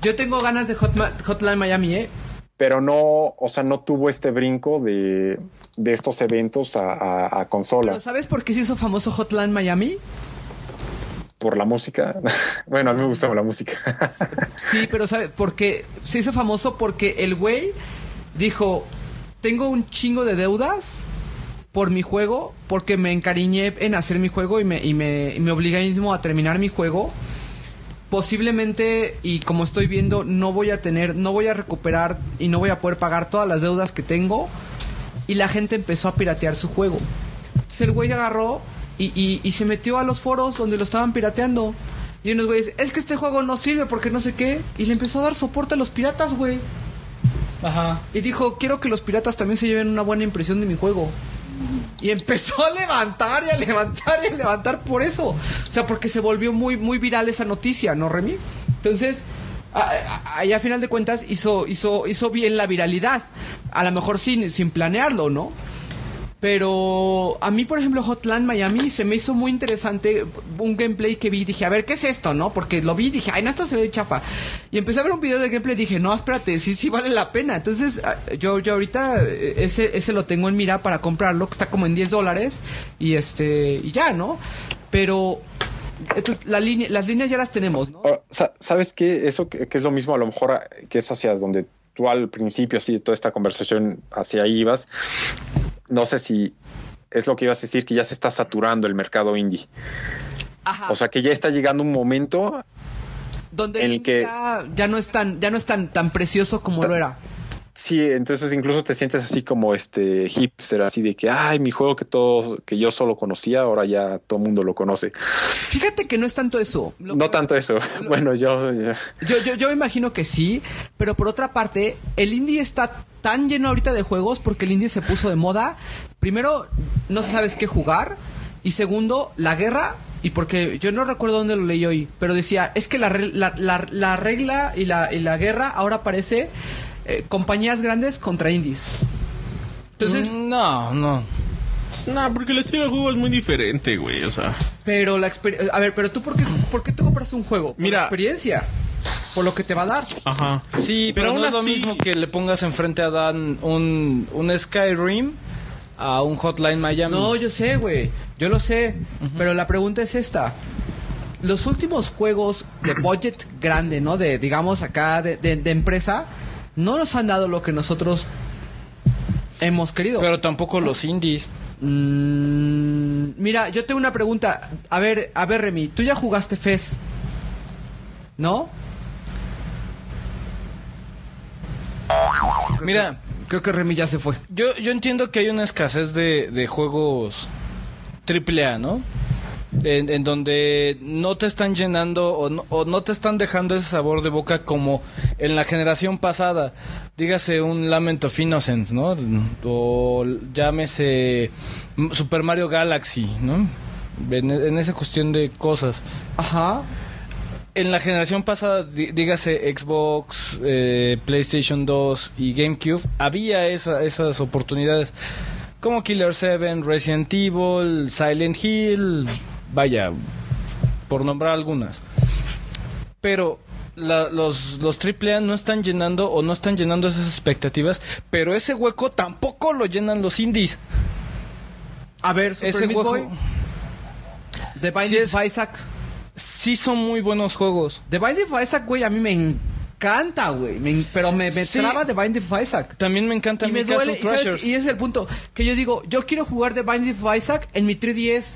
Yo tengo ganas de Hotma- Hotline Miami, ¿eh? Pero no, o sea, no tuvo este brinco de, de estos eventos a, a, a Pero consola ¿sabes por qué se hizo famoso Hotline Miami? por la música. [LAUGHS] bueno, a mí me gusta la música. [LAUGHS] Sí, pero ¿sabe? Porque se hizo famoso porque el güey dijo, tengo un chingo de deudas por mi juego, porque me encariñé en hacer mi juego y me, y me, y me obligué mismo a terminar mi juego. Posiblemente, y como estoy viendo, no voy a tener, no voy a recuperar y no voy a poder pagar todas las deudas que tengo. Y la gente empezó a piratear su juego. Entonces el güey agarró y, y- y se metió a los foros donde lo estaban pirateando. Y unos güeyes, es que este juego no sirve porque no sé qué. Y le empezó a dar soporte a los piratas, güey. Ajá. Y dijo, quiero que los piratas también se lleven una buena impresión de mi juego. Y empezó a levantar y a levantar y a levantar por eso. O sea, porque se volvió muy, muy viral esa noticia, ¿no, Remy? Entonces, a- a- ahí a final de cuentas hizo, hizo, hizo bien la viralidad. A lo mejor sin, sin planearlo, ¿no? Pero a mí, por ejemplo, Hotline Miami se me hizo muy interesante un gameplay que vi. Dije, a ver, ¿qué es esto, no? Porque lo vi y dije, ay, no, esto se ve chafa. Y empecé a ver un video de gameplay y dije, no, espérate, sí, sí vale la pena. Entonces, ah, yo, yo ahorita eh, ese, ese lo tengo en mira para comprarlo, que está como en 10 dólares. Y este, y ya, ¿no? Pero, entonces, la línea, las líneas ya las tenemos, ¿no? Sa- ¿Sabes qué? Eso que, que es lo mismo, a lo mejor ah, que es hacia donde tú al principio, así, toda esta conversación hacia ahí ibas. No sé si es lo que ibas a decir, que ya se está saturando el mercado indie. Ajá. O sea, que ya está llegando un momento donde el el que- ya, ya no es tan, ya no es tan, tan precioso como lo era. Sí, entonces incluso te sientes así como este hipster, así de que, ay, mi juego que todo, que yo solo conocía, ahora ya todo el mundo lo conoce. Fíjate que no es tanto eso. Lo No que- tanto eso. [LAUGHS] Bueno, yo, yo- Yo, yo, imagino que sí, pero por otra parte, el indie está tan lleno ahorita de juegos porque el indie se puso de moda. Primero, no sabes qué jugar. Y segundo, la guerra. Y porque yo no recuerdo dónde lo leí hoy, pero decía, es que la, la, la- la regla y la, y la guerra ahora parece eh, compañías grandes contra indies. Entonces, Mm, No, no. No, porque el estilo de juego es muy diferente, güey. O sea, pero la experiencia... A ver, pero tú, ¿por qué, ¿por qué te compras un juego? Por Mira. la experiencia. Por lo que te va a dar. ajá. Sí, pero, no es lo así- mismo que le pongas enfrente a Dan un, un Skyrim a un Hotline Miami. No, yo sé, güey. Yo lo sé. Pero la pregunta es esta. Los últimos juegos de budget grande, ¿no? De, digamos, acá de, de- de empresa, no nos han dado lo que nosotros hemos querido. Pero tampoco los indies. Mm, mira, yo tengo una pregunta. A ver, a ver, Remy, tú ya jugaste FES, ¿no? Creo Mira. que- creo que Remy ya se fue. Yo, yo entiendo que hay una escasez de, de juegos AAA, ¿no? En, en donde no te están llenando o no, o no te están dejando ese sabor de boca como en la generación pasada. Dígase un Lament of Innocence, ¿no? O llámese Super Mario Galaxy, ¿no? En, en esa cuestión de cosas. Ajá. En la generación pasada, dí- dígase Xbox, eh, PlayStation 2 y GameCube, había esa- esas oportunidades. Como Killer 7, Resident Evil, Silent Hill, vaya, por nombrar algunas. Pero la- los, los AAA no están llenando o no están llenando esas expectativas, pero ese hueco tampoco lo llenan los indies. A ver, Super Ese Meat hueco Boy, The Binding Sí of Isaac. sí son muy buenos juegos. The Binding of Isaac, güey, a mí me encanta, güey. Me- pero me, me Sí. traba The Binding of Isaac. También me encanta Y mi me duele, Castle y, ¿sabes Crashers. qué? y ese es el punto. Que yo digo, yo quiero jugar The Binding of Isaac en mi 3DS.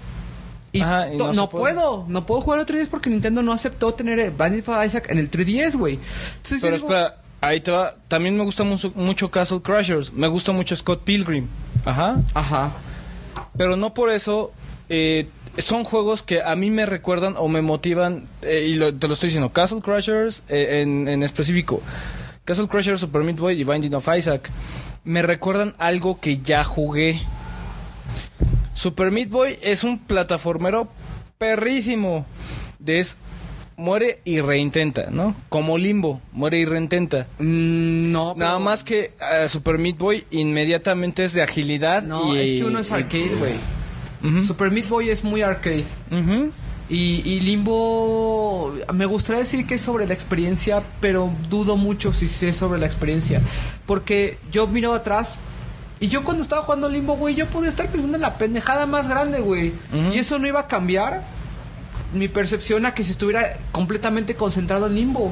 Y, Ajá, y to- no puedo, no puedo jugar el 3DS porque Nintendo no aceptó tener el Binding of Isaac en el 3DS, güey. Entonces Pero digo, espera, ahí te va. También me gusta mucho, mucho Castle Crashers. Me gusta mucho Scott Pilgrim. Ajá. Ajá. Pero no por eso. eh, son juegos que a mí me recuerdan o me motivan. eh, y lo- te lo estoy diciendo. Castle Crashers eh, en, en específico. Castle Crashers, Super Meat Boy y Binding of Isaac. Me recuerdan algo que ya jugué. Super Meat Boy es un plataformero perrísimo. De es muere y reintenta, ¿no? Como Limbo, muere y reintenta. Mm, no, Nada pero- más que eh, Super Meat Boy inmediatamente es de agilidad No, y es que uno es arcade, güey. Super Meat Boy es muy arcade. Y, y Limbo, me gustaría decir que es sobre la experiencia, pero dudo mucho si es sobre la experiencia. Porque yo miro atrás y yo cuando estaba jugando Limbo, güey, yo podía estar pensando en la pendejada más grande, güey. Y eso no iba a cambiar mi percepción a que si estuviera completamente concentrado en Limbo.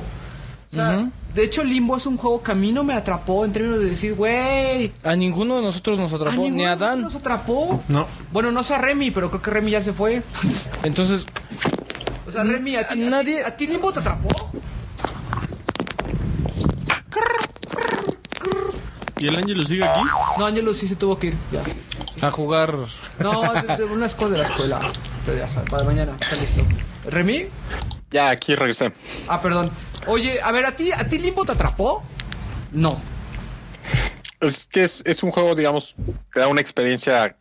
O sea. De hecho, Limbo es un juego que a mí no me atrapó en términos de decir, güey. A ninguno de nosotros nos A atrapó, ninguno ni a de nosotros Dan. nos atrapó. No. Bueno, no sé a Remy, pero creo que Remy ya se fue. Entonces, O sea, Remy, ¿a ti, nadie... ¿a ti Limbo te atrapó? ¿Y el ángel sigue aquí? No, Ángelo sí se tuvo que ir. Ya. a jugar. No, [LAUGHS] de, de unas cosas de la escuela. Pero ya sabes, para mañana, está listo. ¿Remy? Ya, aquí regresé. Ah, perdón. Oye, a ver, ¿a ti, ¿a ti Limbo te atrapó? No. Es que es, es un juego, digamos, te da una experiencia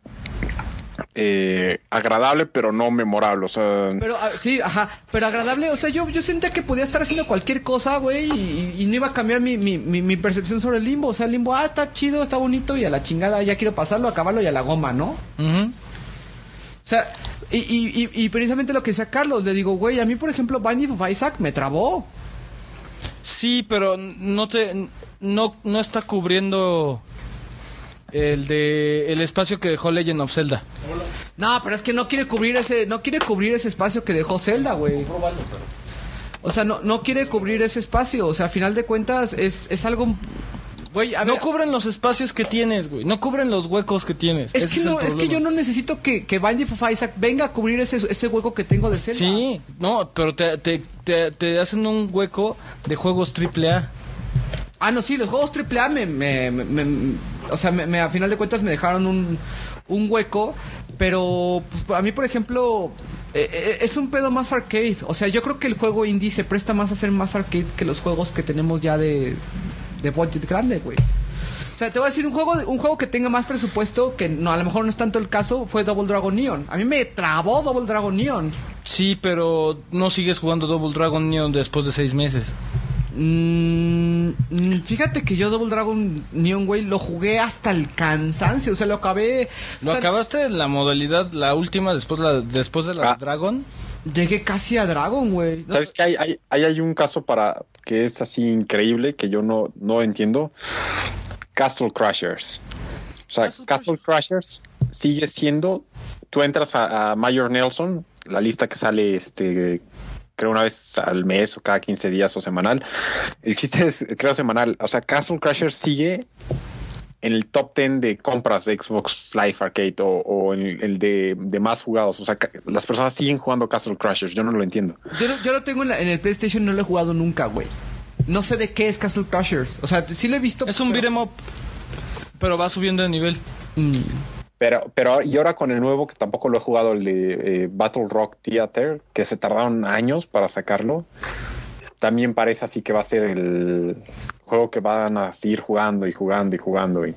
eh, agradable, pero no memorable. O sea, Pero, sí, ajá, pero agradable, o sea, yo, yo sentía que podía estar haciendo cualquier cosa, güey, y, y no iba a cambiar mi, mi, mi, mi percepción sobre el limbo. O sea, el limbo, ah, está chido, está bonito, y a la chingada, ya quiero pasarlo, acabarlo y a la goma, ¿no? O sea, y, y, y, y precisamente lo que decía Carlos, le digo, güey, a mí, por ejemplo, Binding of Isaac me trabó. Sí, pero no te no no está cubriendo el de el espacio que dejó Legend of Zelda. No, pero es que no quiere cubrir ese, no quiere cubrir ese espacio que dejó Zelda, güey. O sea, no, no quiere cubrir ese espacio. O sea, a final de cuentas, es, es algo. Güey, a ver. No cubren los espacios que tienes, güey. No cubren los huecos que tienes. es Ese que, no, es que yo no necesito que, que Binding of Isaac venga a cubrir ese, ese hueco que tengo de Zelda. Sí, no, pero te, te, te, te hacen un hueco de juegos triple A. Ah, no, sí, los juegos AAA me, me, me- me- o sea, me, a final de cuentas me dejaron un, un hueco, pero pues, a mí, por ejemplo, eh, eh, es un pedo más arcade. O sea, yo creo que el juego indie se presta más a ser más arcade que los juegos que tenemos ya de, de budget grande, güey. O sea, te voy a decir un juego, un juego que tenga más presupuesto, que no, a lo mejor no es tanto el caso, fue Double Dragon Neon. A mí me trabó Double Dragon Neon. Sí, pero no sigues jugando Double Dragon Neon después de seis meses. Mm, fíjate que yo Double Dragon Neon, güey, lo jugué hasta el cansancio, o sea, lo acabé... ¿Lo o sea, acabaste en la modalidad, la última, después, la, después de la Ah. Dragon? Llegué casi a Dragon, güey. No, ¿sabes que hay, hay, hay, hay un caso para que es así increíble que yo no, no entiendo? Castle Crashers. O sea, Castle Castle, Crashers sigue siendo. Tú entras a, a Mayor Nelson, la lista que sale este creo una vez al mes o cada 15 días o semanal. El chiste es, creo, semanal. O sea, Castle Crashers sigue en el top 10 de compras de Xbox Live Arcade o, o en el de, de más jugados. O sea, las personas siguen jugando Castle Crashers. Yo no lo entiendo. yo, lo- yo lo tengo en, la- en el PlayStation, no lo he jugado nunca, güey. No sé de qué es Castle Crashers. O sea, sí lo he visto. Es un beat'em up, pero va subiendo de nivel. Mm. Pero, pero y ahora con el nuevo, que tampoco lo he jugado, el de eh, Battle Rock Theater, que se tardaron años para sacarlo, también parece así que va a ser el juego que van a seguir jugando y jugando y jugando. Y...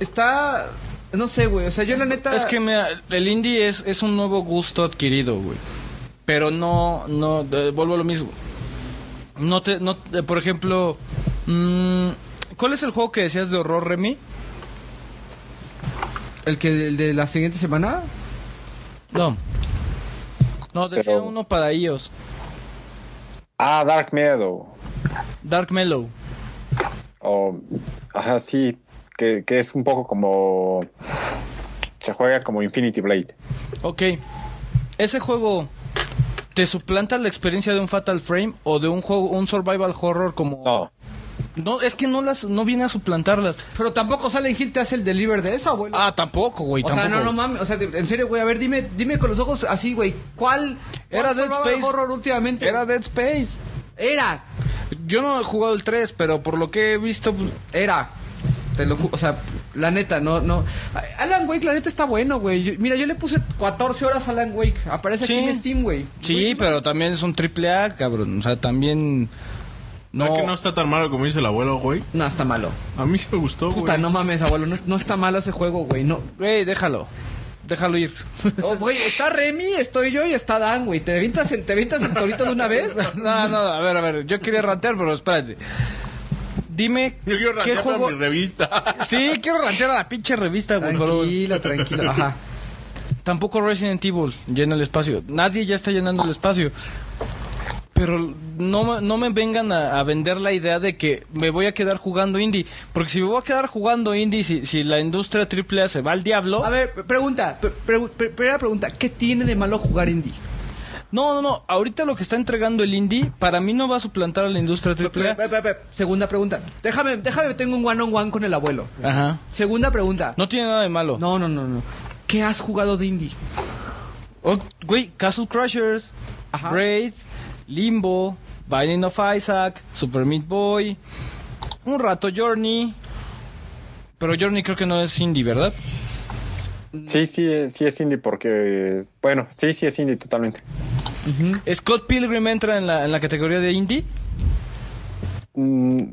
Está. No sé, güey. O sea, yo la neta. Es que mira, el indie es, es un nuevo gusto adquirido, güey. Pero no, no, eh, vuelvo a lo mismo. No te, no, eh, por ejemplo, mm, ¿cuál es el juego que decías de horror, Remy? ¿El, que, el de la siguiente semana? No. No, decía Pero- uno para ellos. Ah, Dark Meadow. Dark Mellow. O, ajá, sí, que, que es un poco como... Se juega como Infinity Blade. Ok. ¿Ese juego te suplanta la experiencia de un Fatal Frame o de un juego, un survival horror como... No, No, es que no las, no viene a suplantarlas. Pero tampoco Silent Hill te hace el deliver de eso, abuelo. Ah, tampoco, güey, o sea, no, no mames. O sea, en serio, güey. A ver, dime, dime con los ojos así, güey. ¿Cuál. Era Dead Space. horror últimamente? Era Dead Space. Era. Yo no he jugado el 3, pero por lo que he visto, pues, Era. Te lo O sea, la neta, no, no. Alan Wake, la neta está bueno, güey. Mira, yo le puse 14 horas a Alan Wake. Aparece Sí. aquí en Steam, güey. sí, Güey, pero también es un triple A, cabrón. O sea, también... No. No, que no está tan malo como dice el abuelo, güey. No, está malo. A mí sí me gustó, güey. Puta, no mames, abuelo. No, no está malo ese juego, güey. No. Güey, déjalo. Déjalo ir. Oh, Güey, está Remy, estoy yo y está Dan, güey. ¿Te avientas el, te avientas el torito de una vez? [LAUGHS] no, no, a ver, a ver. Yo quería rantear, pero espérate. Dime, Yo quiero ¿qué juego...? mi revista. Sí, quiero rantear a la pinche revista, güey. Tranquilo, tranquilo. Ajá. Tampoco Resident Evil llena el espacio. Nadie ya está llenando el espacio. Pero no, me- no me vengan a, a vender la idea de que me voy a quedar jugando indie. Porque si me voy a quedar jugando indie, si, si la industria AAA se va al diablo, A ver, pre- pregunta. pre- pre- pre- primera pregunta. ¿Qué tiene de malo jugar indie? No, no, no. Ahorita lo que está entregando el indie, para mí no va a suplantar a la industria pe- Segunda pregunta. Déjame, déjame, tengo un one on one con el abuelo. Ajá. Segunda pregunta. No tiene nada de malo. No, no, no, no. ¿Qué has jugado de indie? Oh, güey, Castle Crushers, Ajá. Braid, Limbo, Binding of Isaac, Super Meat Boy, un rato Journey. Pero Journey creo que no es indie, ¿verdad? Sí, sí, eh, sí es indie porque, bueno, sí, sí es indie totalmente. ¿Scott Pilgrim entra en la, en la categoría de indie? Mm,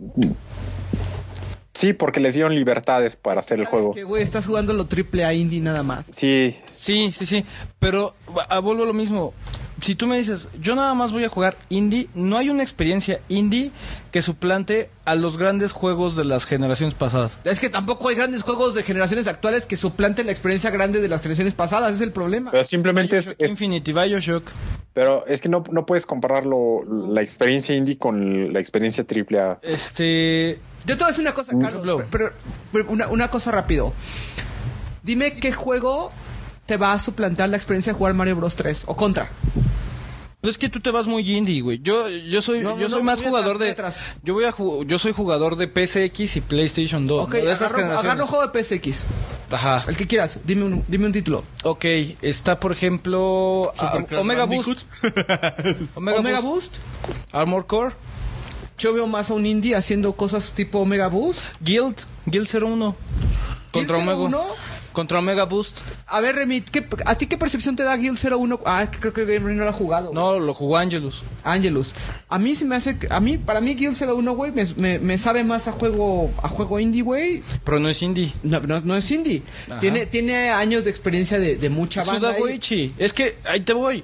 sí, porque les dieron libertades para hacer el ¿Sabes juego. Que, güey, estás jugando lo triple A indie nada más. Sí, Sí, sí, sí. Pero ah, vuelvo a lo mismo. Si tú me dices, yo nada más voy a jugar indie, no hay una experiencia indie que suplante a los grandes juegos de las generaciones pasadas. Es que tampoco hay grandes juegos de generaciones actuales que suplanten la experiencia grande de las generaciones pasadas, es el problema. pero simplemente es, Bioshock es- Infinity, Bioshock. pero es que no, no puedes compararlo la experiencia indie con la experiencia triple A. Este. Yo te voy a decir una cosa, Mm. Carlos, pero una, una cosa rápido. Dime qué juego te va a suplantar la experiencia de jugar Mario Bros 3 o contra. Pues es que tú te vas muy indie, güey. Yo, yo soy, No, yo no, soy más jugador atrás, de. atrás. Yo voy a ju- yo soy jugador de PSX y PlayStation 2. ok, ¿no? De esas agarro, juego de PSX. Ajá. El que quieras, dime un, dime un título. Ok, está por ejemplo. Omega Boost. [LAUGHS] Omega, Omega Boost. Boost. Armor Core. Yo veo más a un indie haciendo cosas tipo Omega Boost. Guild. Guild 01. Contra Guild Omega. 01? Contra Omega Boost. A ver, ¿qué- ¿a ti qué percepción te da Guild 01? Ah, es que creo que Game no lo ha jugado. güey. No, lo jugó Angelus. Angelus. A mí se me hace, a mí, para mí Guild 01, güey, me, me, me sabe más a juego, a juego indie, güey. Pero no es indie. No, no, no es indie. Ajá. Tiene, tiene años de experiencia de, de mucha banda. Suda ahí. Goichi. Es que ahí te voy.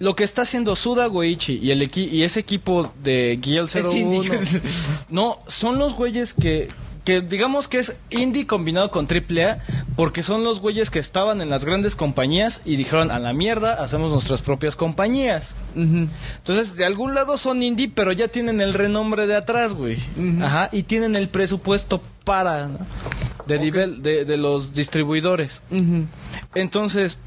Lo que está haciendo Suda Goichi y, el equi- y ese equipo de Guild Es indie. 01. [LAUGHS] no, son los güeyes que. Que digamos que es indie combinado con AAA, porque son los güeyes que estaban en las grandes compañías y dijeron a la mierda, hacemos nuestras propias compañías. Entonces, de algún lado son indie, pero ya tienen el renombre de atrás, güey. Ajá, y tienen el presupuesto para, ¿no? de, nivel, de, de los distribuidores. Entonces,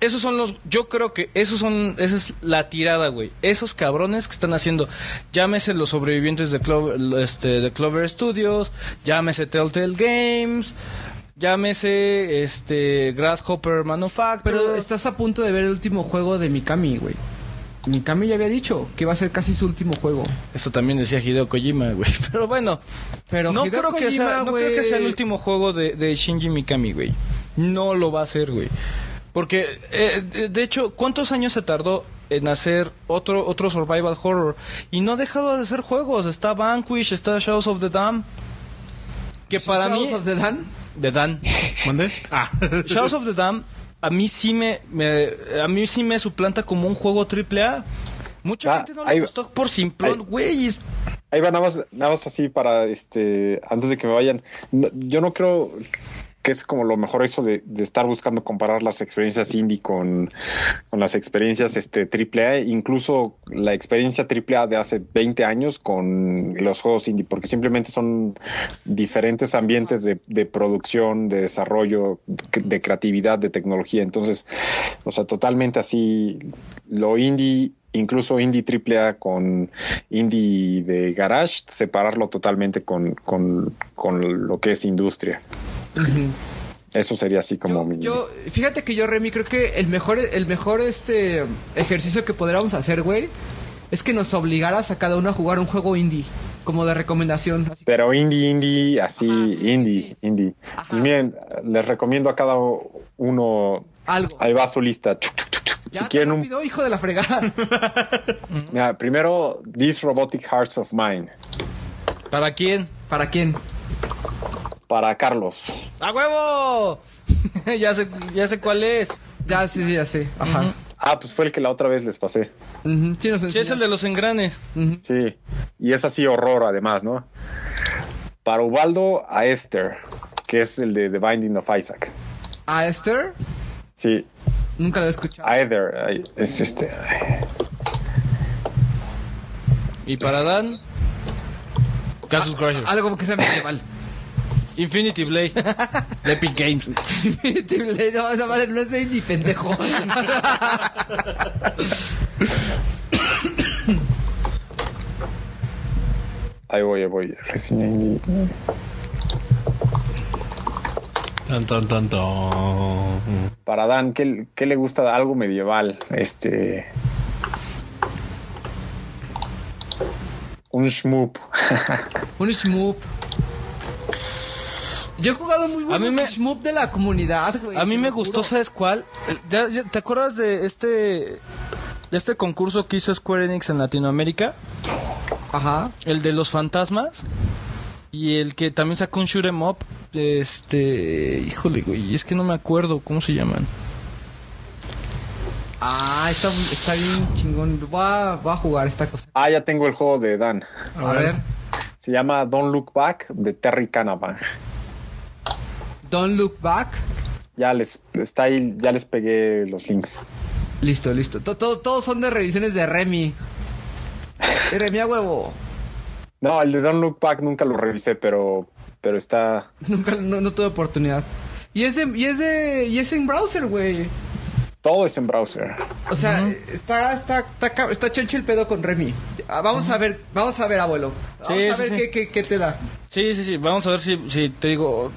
esos son los, yo creo que esos son, esa es la tirada, güey. Esos cabrones que están haciendo, llámese los sobrevivientes de Clover, este, de Clover Studios, llámese Telltale Games, llámese, este, Grasshopper Manufacturer. Pero estás a punto de ver el último juego de Mikami, güey. Mikami ya había dicho que iba a ser casi su último juego. Eso también decía Hideo Kojima, güey. [LAUGHS] Pero bueno, Pero no, creo que, sea, no creo que sea el último juego de, de Shinji Mikami, güey. No lo va a hacer, güey. Porque, eh, de, de hecho, ¿cuántos años se tardó en hacer otro otro survival horror? Y no ha dejado de hacer juegos. Está Vanquish, está Shadows of the Dam. Que para mí... Shadows of the Dan. The Dan. ¿Mandé? Ah. [LAUGHS] Shadows of the Dam a mí sí me, me- a mí sí me suplanta como un juego triple A. Mucha Ah, gente no le ahí- gustó por simplón, ahí- güey. es- Ahí va nada más, nada más así para este, antes de que me vayan. No- yo no creo que es como lo mejor eso de, de estar buscando comparar las experiencias indie con, con las experiencias este AAA, incluso la experiencia AAA de hace 20 años con los juegos indie, porque simplemente son diferentes ambientes de, de producción, de desarrollo, de creatividad, de tecnología. Entonces, o sea, totalmente así, lo indie incluso indie AAA con indie de garage, separarlo totalmente con, con, con lo que es industria. Eso sería así como Yo, mi... yo- fíjate que yo, Remy, creo que el mejor, el mejor este ejercicio que podríamos hacer, güey, es que nos obligaras a cada uno a jugar un juego indie, como de recomendación. Así que- Pero indie, indie, así, Ajá, sí, sí, indie, sí. indie. Ajá. Y miren, les recomiendo a cada uno, algo. ahí va su lista. Chuc, chuc, chuc, chuc. Ya si quieren un... hijo de la fregada. [LAUGHS] Mira, primero, These Robotic Hearts of Mine, ¿Para quién? ¿Para quién? para Carlos. ¡A huevo! [LAUGHS] ya sé, ya sé cuál es. Ya, sí, sí, ya sé. Ajá. Ah, pues fue el que la otra vez les pasé. Ujú, Sí, nos Sí, es el de los engranes. Sí, y es así horror además, ¿no? Para Ubaldo, a Esther, que es el de The Binding of Isaac. ¿A Esther? Sí, Nunca lo he escuchado. ay, es este. Y para Dan, Casus Crushers. Algo que sea medieval. [LAUGHS] Infinity Blade. de [LAUGHS] Epic Games. no, esa madre no es de ni pendejo. Ahí voy, ahí voy. Resident Evil. Tan, tan, tan, tan. Para Dan, ¿qué, qué le gusta algo medieval? Este. Un shmoop. [LAUGHS] Un shmoop. Yo he jugado muy A mí buenos me- shmoop de la comunidad, güey. A mí me gustó. ¿sabes cuál? ¿Ya- ya- ¿Te acuerdas de este de este concurso que hizo Square Enix en Latinoamérica? Ajá. El de los fantasmas. Y el que también sacó un shoot 'em up. Este. Híjole, güey. Es que no me acuerdo cómo se llaman. Ah, está, está bien chingón. Va, va a jugar esta cosa. Ah, ya tengo el juego de Dan. A, ver. Se llama Don't Look Back de Terry Canavan. Don't look back. Ya les está ahí, ya les pegué los links. Listo, listo. To- to- todos son de revisiones de Remy. [LAUGHS] De Remy a huevo. No, el de Don't Look Back nunca lo revisé, pero, pero está. [LAUGHS] Nunca, no, no tuve oportunidad. Y es de, y es de, y es en browser, güey. Todo es en browser. O sea, está, está, está, está chancho el pedo con Remy. Ah, Vamos a ver, vamos a ver, abuelo. Vamos Sí, a sí, ver sí. Qué, qué, qué te da. Sí, sí, sí. Vamos a ver si, si te digo.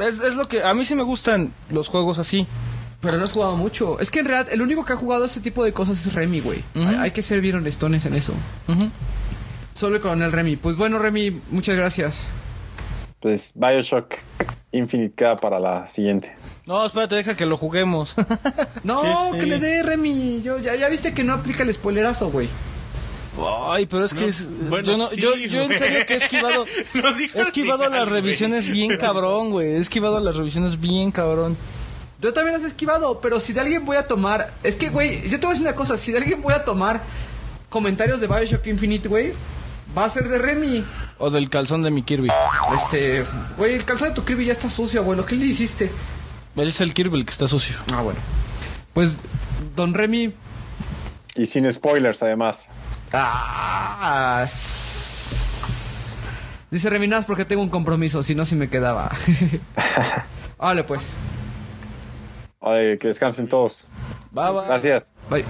Es, es lo que. A mí sí me gustan los juegos así. Pero no has jugado mucho. Es que en realidad el único que ha jugado ese tipo de cosas es Remy, güey. hay, hay que ser bien honestones en eso. Ujú. Solo con el Remy. Pues bueno, Remy, muchas gracias. Pues Bioshock Infinite queda para la siguiente. No, espérate, deja que lo juguemos. [LAUGHS] No, Sí, sí. que le dé Remy. Yo, ya, ya viste que no aplica el spoilerazo, güey. Ay, pero es que No, es, bueno, yo, no- sí, yo, yo en serio que he esquivado, [LAUGHS] he esquivado las güey. revisiones bien [LAUGHS] cabrón, güey. He esquivado las revisiones bien cabrón. Yo también las he esquivado, pero si de alguien voy a tomar. Es que, güey, yo te voy a decir una cosa. Si de alguien voy a tomar comentarios de Bioshock Infinite, güey, va a ser de Remy. O del calzón de mi Kirby. Este, güey, el calzado de tu Kirby ya está sucio, abuelo. ¿Qué le hiciste? Él es el Kirby el que está sucio. Ah, bueno. Pues, don Remy. Y sin spoilers, además. Ah, dice Remy, nada más porque tengo un compromiso, si no, si me quedaba. [LAUGHS] vale, pues. Ay, que descansen todos. Va, va. Gracias. Bye.